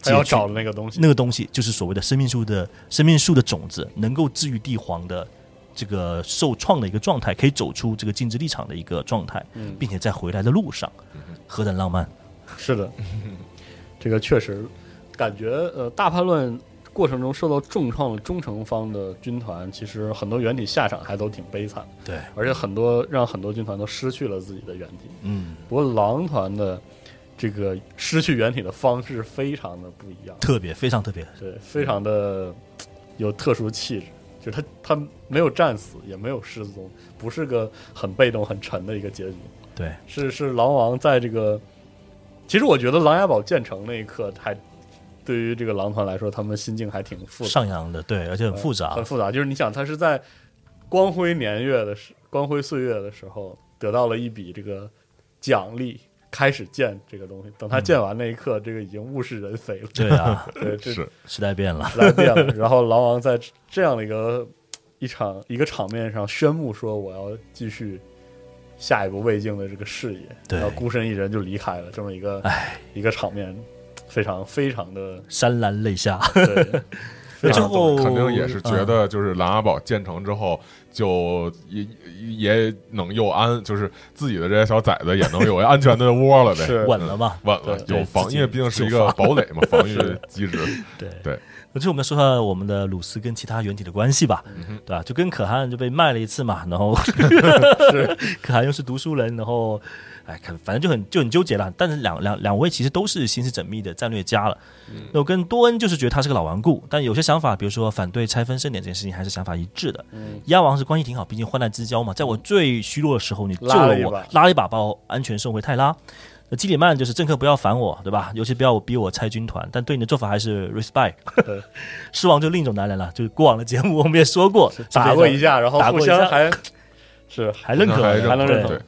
他要找的那个东西，那个东西就是所谓的生命树的生命树的种子，能够治愈帝皇的。这个受创的一个状态，可以走出这个禁止立场的一个状态，并且在回来的路上，何等浪漫！是的，这个确实感觉呃，大叛乱过程中受到重创的忠诚方的军团，其实很多原体下场还都挺悲惨，对，而且很多让很多军团都失去了自己的原体。嗯，不过狼团的这个失去原体的方式非常的不一样，特别非常特别，对，非常的有特殊气质。就是他他没有战死，也没有失踪，不是个很被动、很沉的一个结局。对，是是狼王在这个，其实我觉得琅琊堡建成那一刻，还对于这个狼团来说，他们心境还挺复杂、上扬的，对，而且很复杂，很复杂。就是你想，他是在光辉年月的时、光辉岁月的时候，得到了一笔这个奖励，开始建这个东西。等他建完那一刻，这个已经物是人非了。对啊，对，这是时代变了，时代变了。然后狼王在这样的一个一场一个场面上宣布说：“我要继续下一步魏晋的这个事业。”对然后孤身一人就离开了，这么一个唉，一个场面，非常非常的潸然泪下。对，非最后肯定也是觉得，就是琅琊堡建成之后，就也也能又安，就是自己的这些小崽子也能有安全的窝了呗，是稳了嘛？稳了，有防，因为毕竟是一个堡垒嘛，防御机制。对对。那最后我们说说我们的鲁斯跟其他原体的关系吧，嗯对吧？就跟可汗就被卖了一次嘛，然后 可汗又是读书人，然后哎，看反正就很就很纠结了。但是两两两位其实都是心思缜密的战略家了。那我跟多恩就是觉得他是个老顽固，但有些想法，比如说反对拆分盛典这件事情，还是想法一致的。嗯鸭王是关系挺好，毕竟患难之交嘛，在我最虚弱的时候，你救了我拉了一把，把把我安全送回泰拉。那基里曼就是政客不要烦我，对吧？尤其不要逼我拆军团，但对你的做法还是 respect。狮王就另一种男人了，就是过往的节目我们也说过，打过一架，然后互相还是还认可，还能认对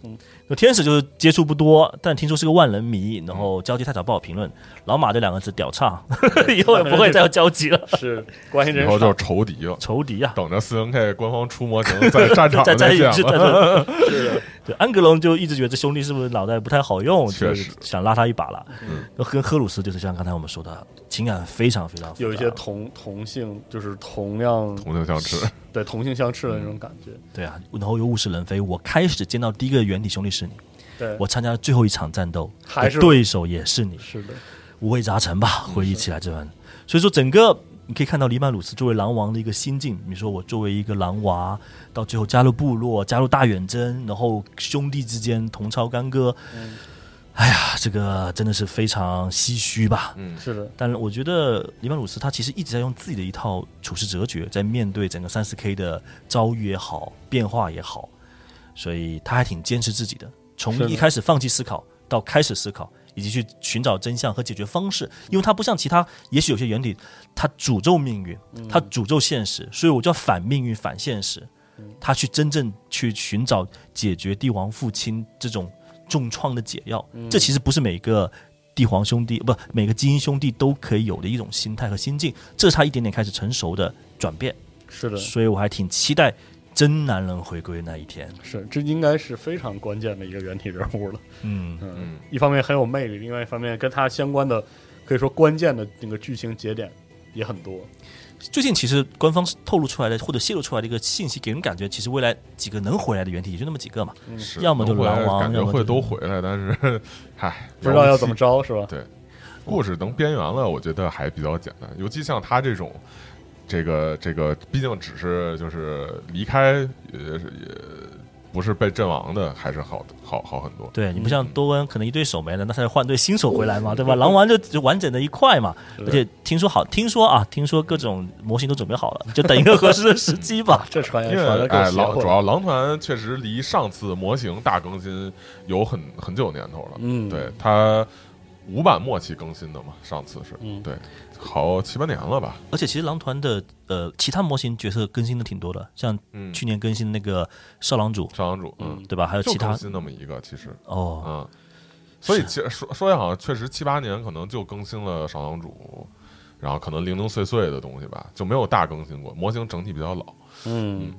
同。嗯有天使就是接触不多，但听说是个万人迷，然后交集太少不好评论。老马这两个字屌差，以后也不会再有交集了。是关系真以后就是，仇敌了，仇敌啊！等着四零 K 官方出模型，在战场 再见，了。是的，对，安格隆就一直觉得这兄弟是不是脑袋不太好用，就是想拉他一把了。嗯，跟赫鲁斯就是像刚才我们说的，情感非常非常有一些同同性，就是同样同性相斥，对同性相斥的那种感觉。对啊，然后又物是人非。我开始见到第一个原体兄弟是你，对，我参加最后一场战斗，还是对手也是你，是的，五味杂陈吧，回忆起来这段。所以说，整个你可以看到黎曼鲁斯作为狼王的一个心境。你说我作为一个狼娃，到最后加入部落，加入大远征，然后兄弟之间同操干戈，哎呀，这个真的是非常唏嘘吧。嗯，是的，但是我觉得黎曼鲁斯他其实一直在用自己的一套处世哲学，在面对整个三四 K 的遭遇也好，变化也好，所以他还挺坚持自己的。从一开始放弃思考到开始思考，以及去寻找真相和解决方式，因为他不像其他，也许有些原理，他诅咒命运，他诅咒现实，所以我就要反命运、反现实。他去真正去寻找解决帝王父亲这种重创的解药，这其实不是每个帝皇兄弟不每个基因兄弟都可以有的一种心态和心境，这是他一点点开始成熟的转变。是的，所以我还挺期待真男人回归那一天。是这应该是非常关键的一个原体人物了。嗯，嗯，一方面很有魅力，另外一方面跟他相关的可以说关键的那个剧情节点也很多。最近其实官方透露出来的或者泄露出来的一个信息，给人感觉其实未来几个能回来的原体也就那么几个嘛。是要么就能回来狼王感觉会要么就都回来，但是，唉，不知道要怎么着是吧？对，故事能边缘了，我觉得还比较简单。尤其像他这种，这个这个，毕竟只是就是离开，也是也不是被阵亡的，还是好好好很多。对你不像多恩，可能一对手没了，那他就换对新手回来嘛，对吧？狼王就就完整的一块嘛，而且听说好，听说啊，听说各种模型都准备好了，就等一个合适的时机吧。这传言因为传的够哎，狼主要狼团确实离上次模型大更新有很很久年头了。嗯对它五版末期更新的嘛，上次是、嗯对，好七八年了吧？而且其实狼团的呃其他模型角色更新的挺多的，像嗯，去年更新那个少狼主，少狼主，嗯，对吧？还有其他更新那么一个，其实，哦，嗯，所以其实说说也好像，确实七八年可能就更新了少狼主，然后可能零零碎碎的东西吧，就没有大更新过。模型整体比较老，嗯，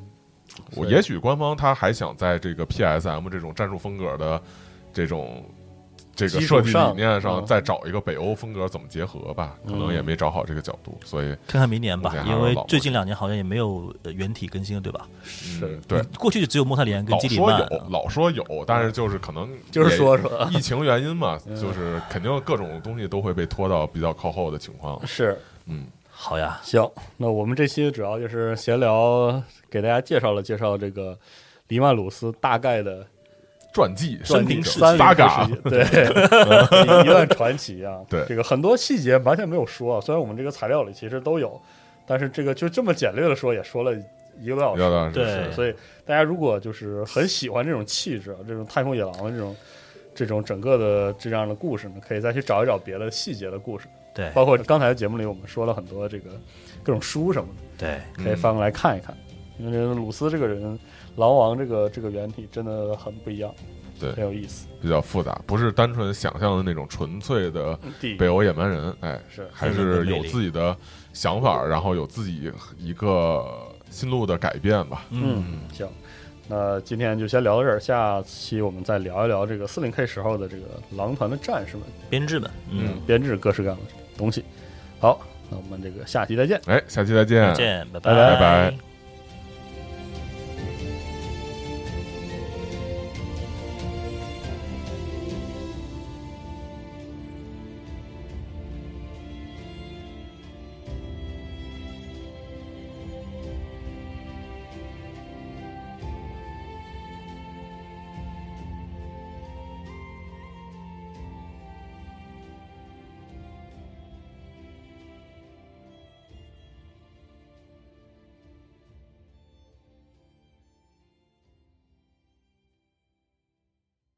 我也许官方他还想在这个 PSM 这种战术风格的这种这个设计理念上嗯再找一个北欧风格怎么结合吧，可能也没找好这个角度，所以看看明年吧因为最近两年好像也没有呃原体更新，对吧？是嗯对。过去就只有莫特里安跟基里曼，有，老说有，但是就是可能 就是说说疫情原因嘛，嗯就是肯定各种东西都会被拖到比较靠后的情况。是嗯，好呀，行，那我们这期主要就是闲聊，给大家介绍了介绍这个黎曼鲁斯大概的传记、三八嘎世纪对，一段传奇啊。对这个很多细节完全没有说，虽然我们这个材料里其实都有，但是这个就这么简略的说，也说了一个多小时。对所以大家如果就是很喜欢这种气质啊，这种太空野狼的这种这种整个的这样的故事呢，可以再去找一找别的细节的故事，对包括刚才节目里我们说了很多这个各种书什么的，对，可以翻过来看一看。因为这鲁斯这个人，狼王这个这个原体真的很不一样，对很有意思。比较复杂，不是单纯想象的那种纯粹的北欧野蛮人，哎，是还是有自己的想法，然后有自己一个心路的改变吧。嗯，行。那今天就先聊到这儿，下期我们再聊一聊这个四零 K 时候的这个狼团的战士们，编制们，嗯，编制各式各样的东西。好，那我们这个下期再见。哎，下期再见，再见，拜拜拜拜拜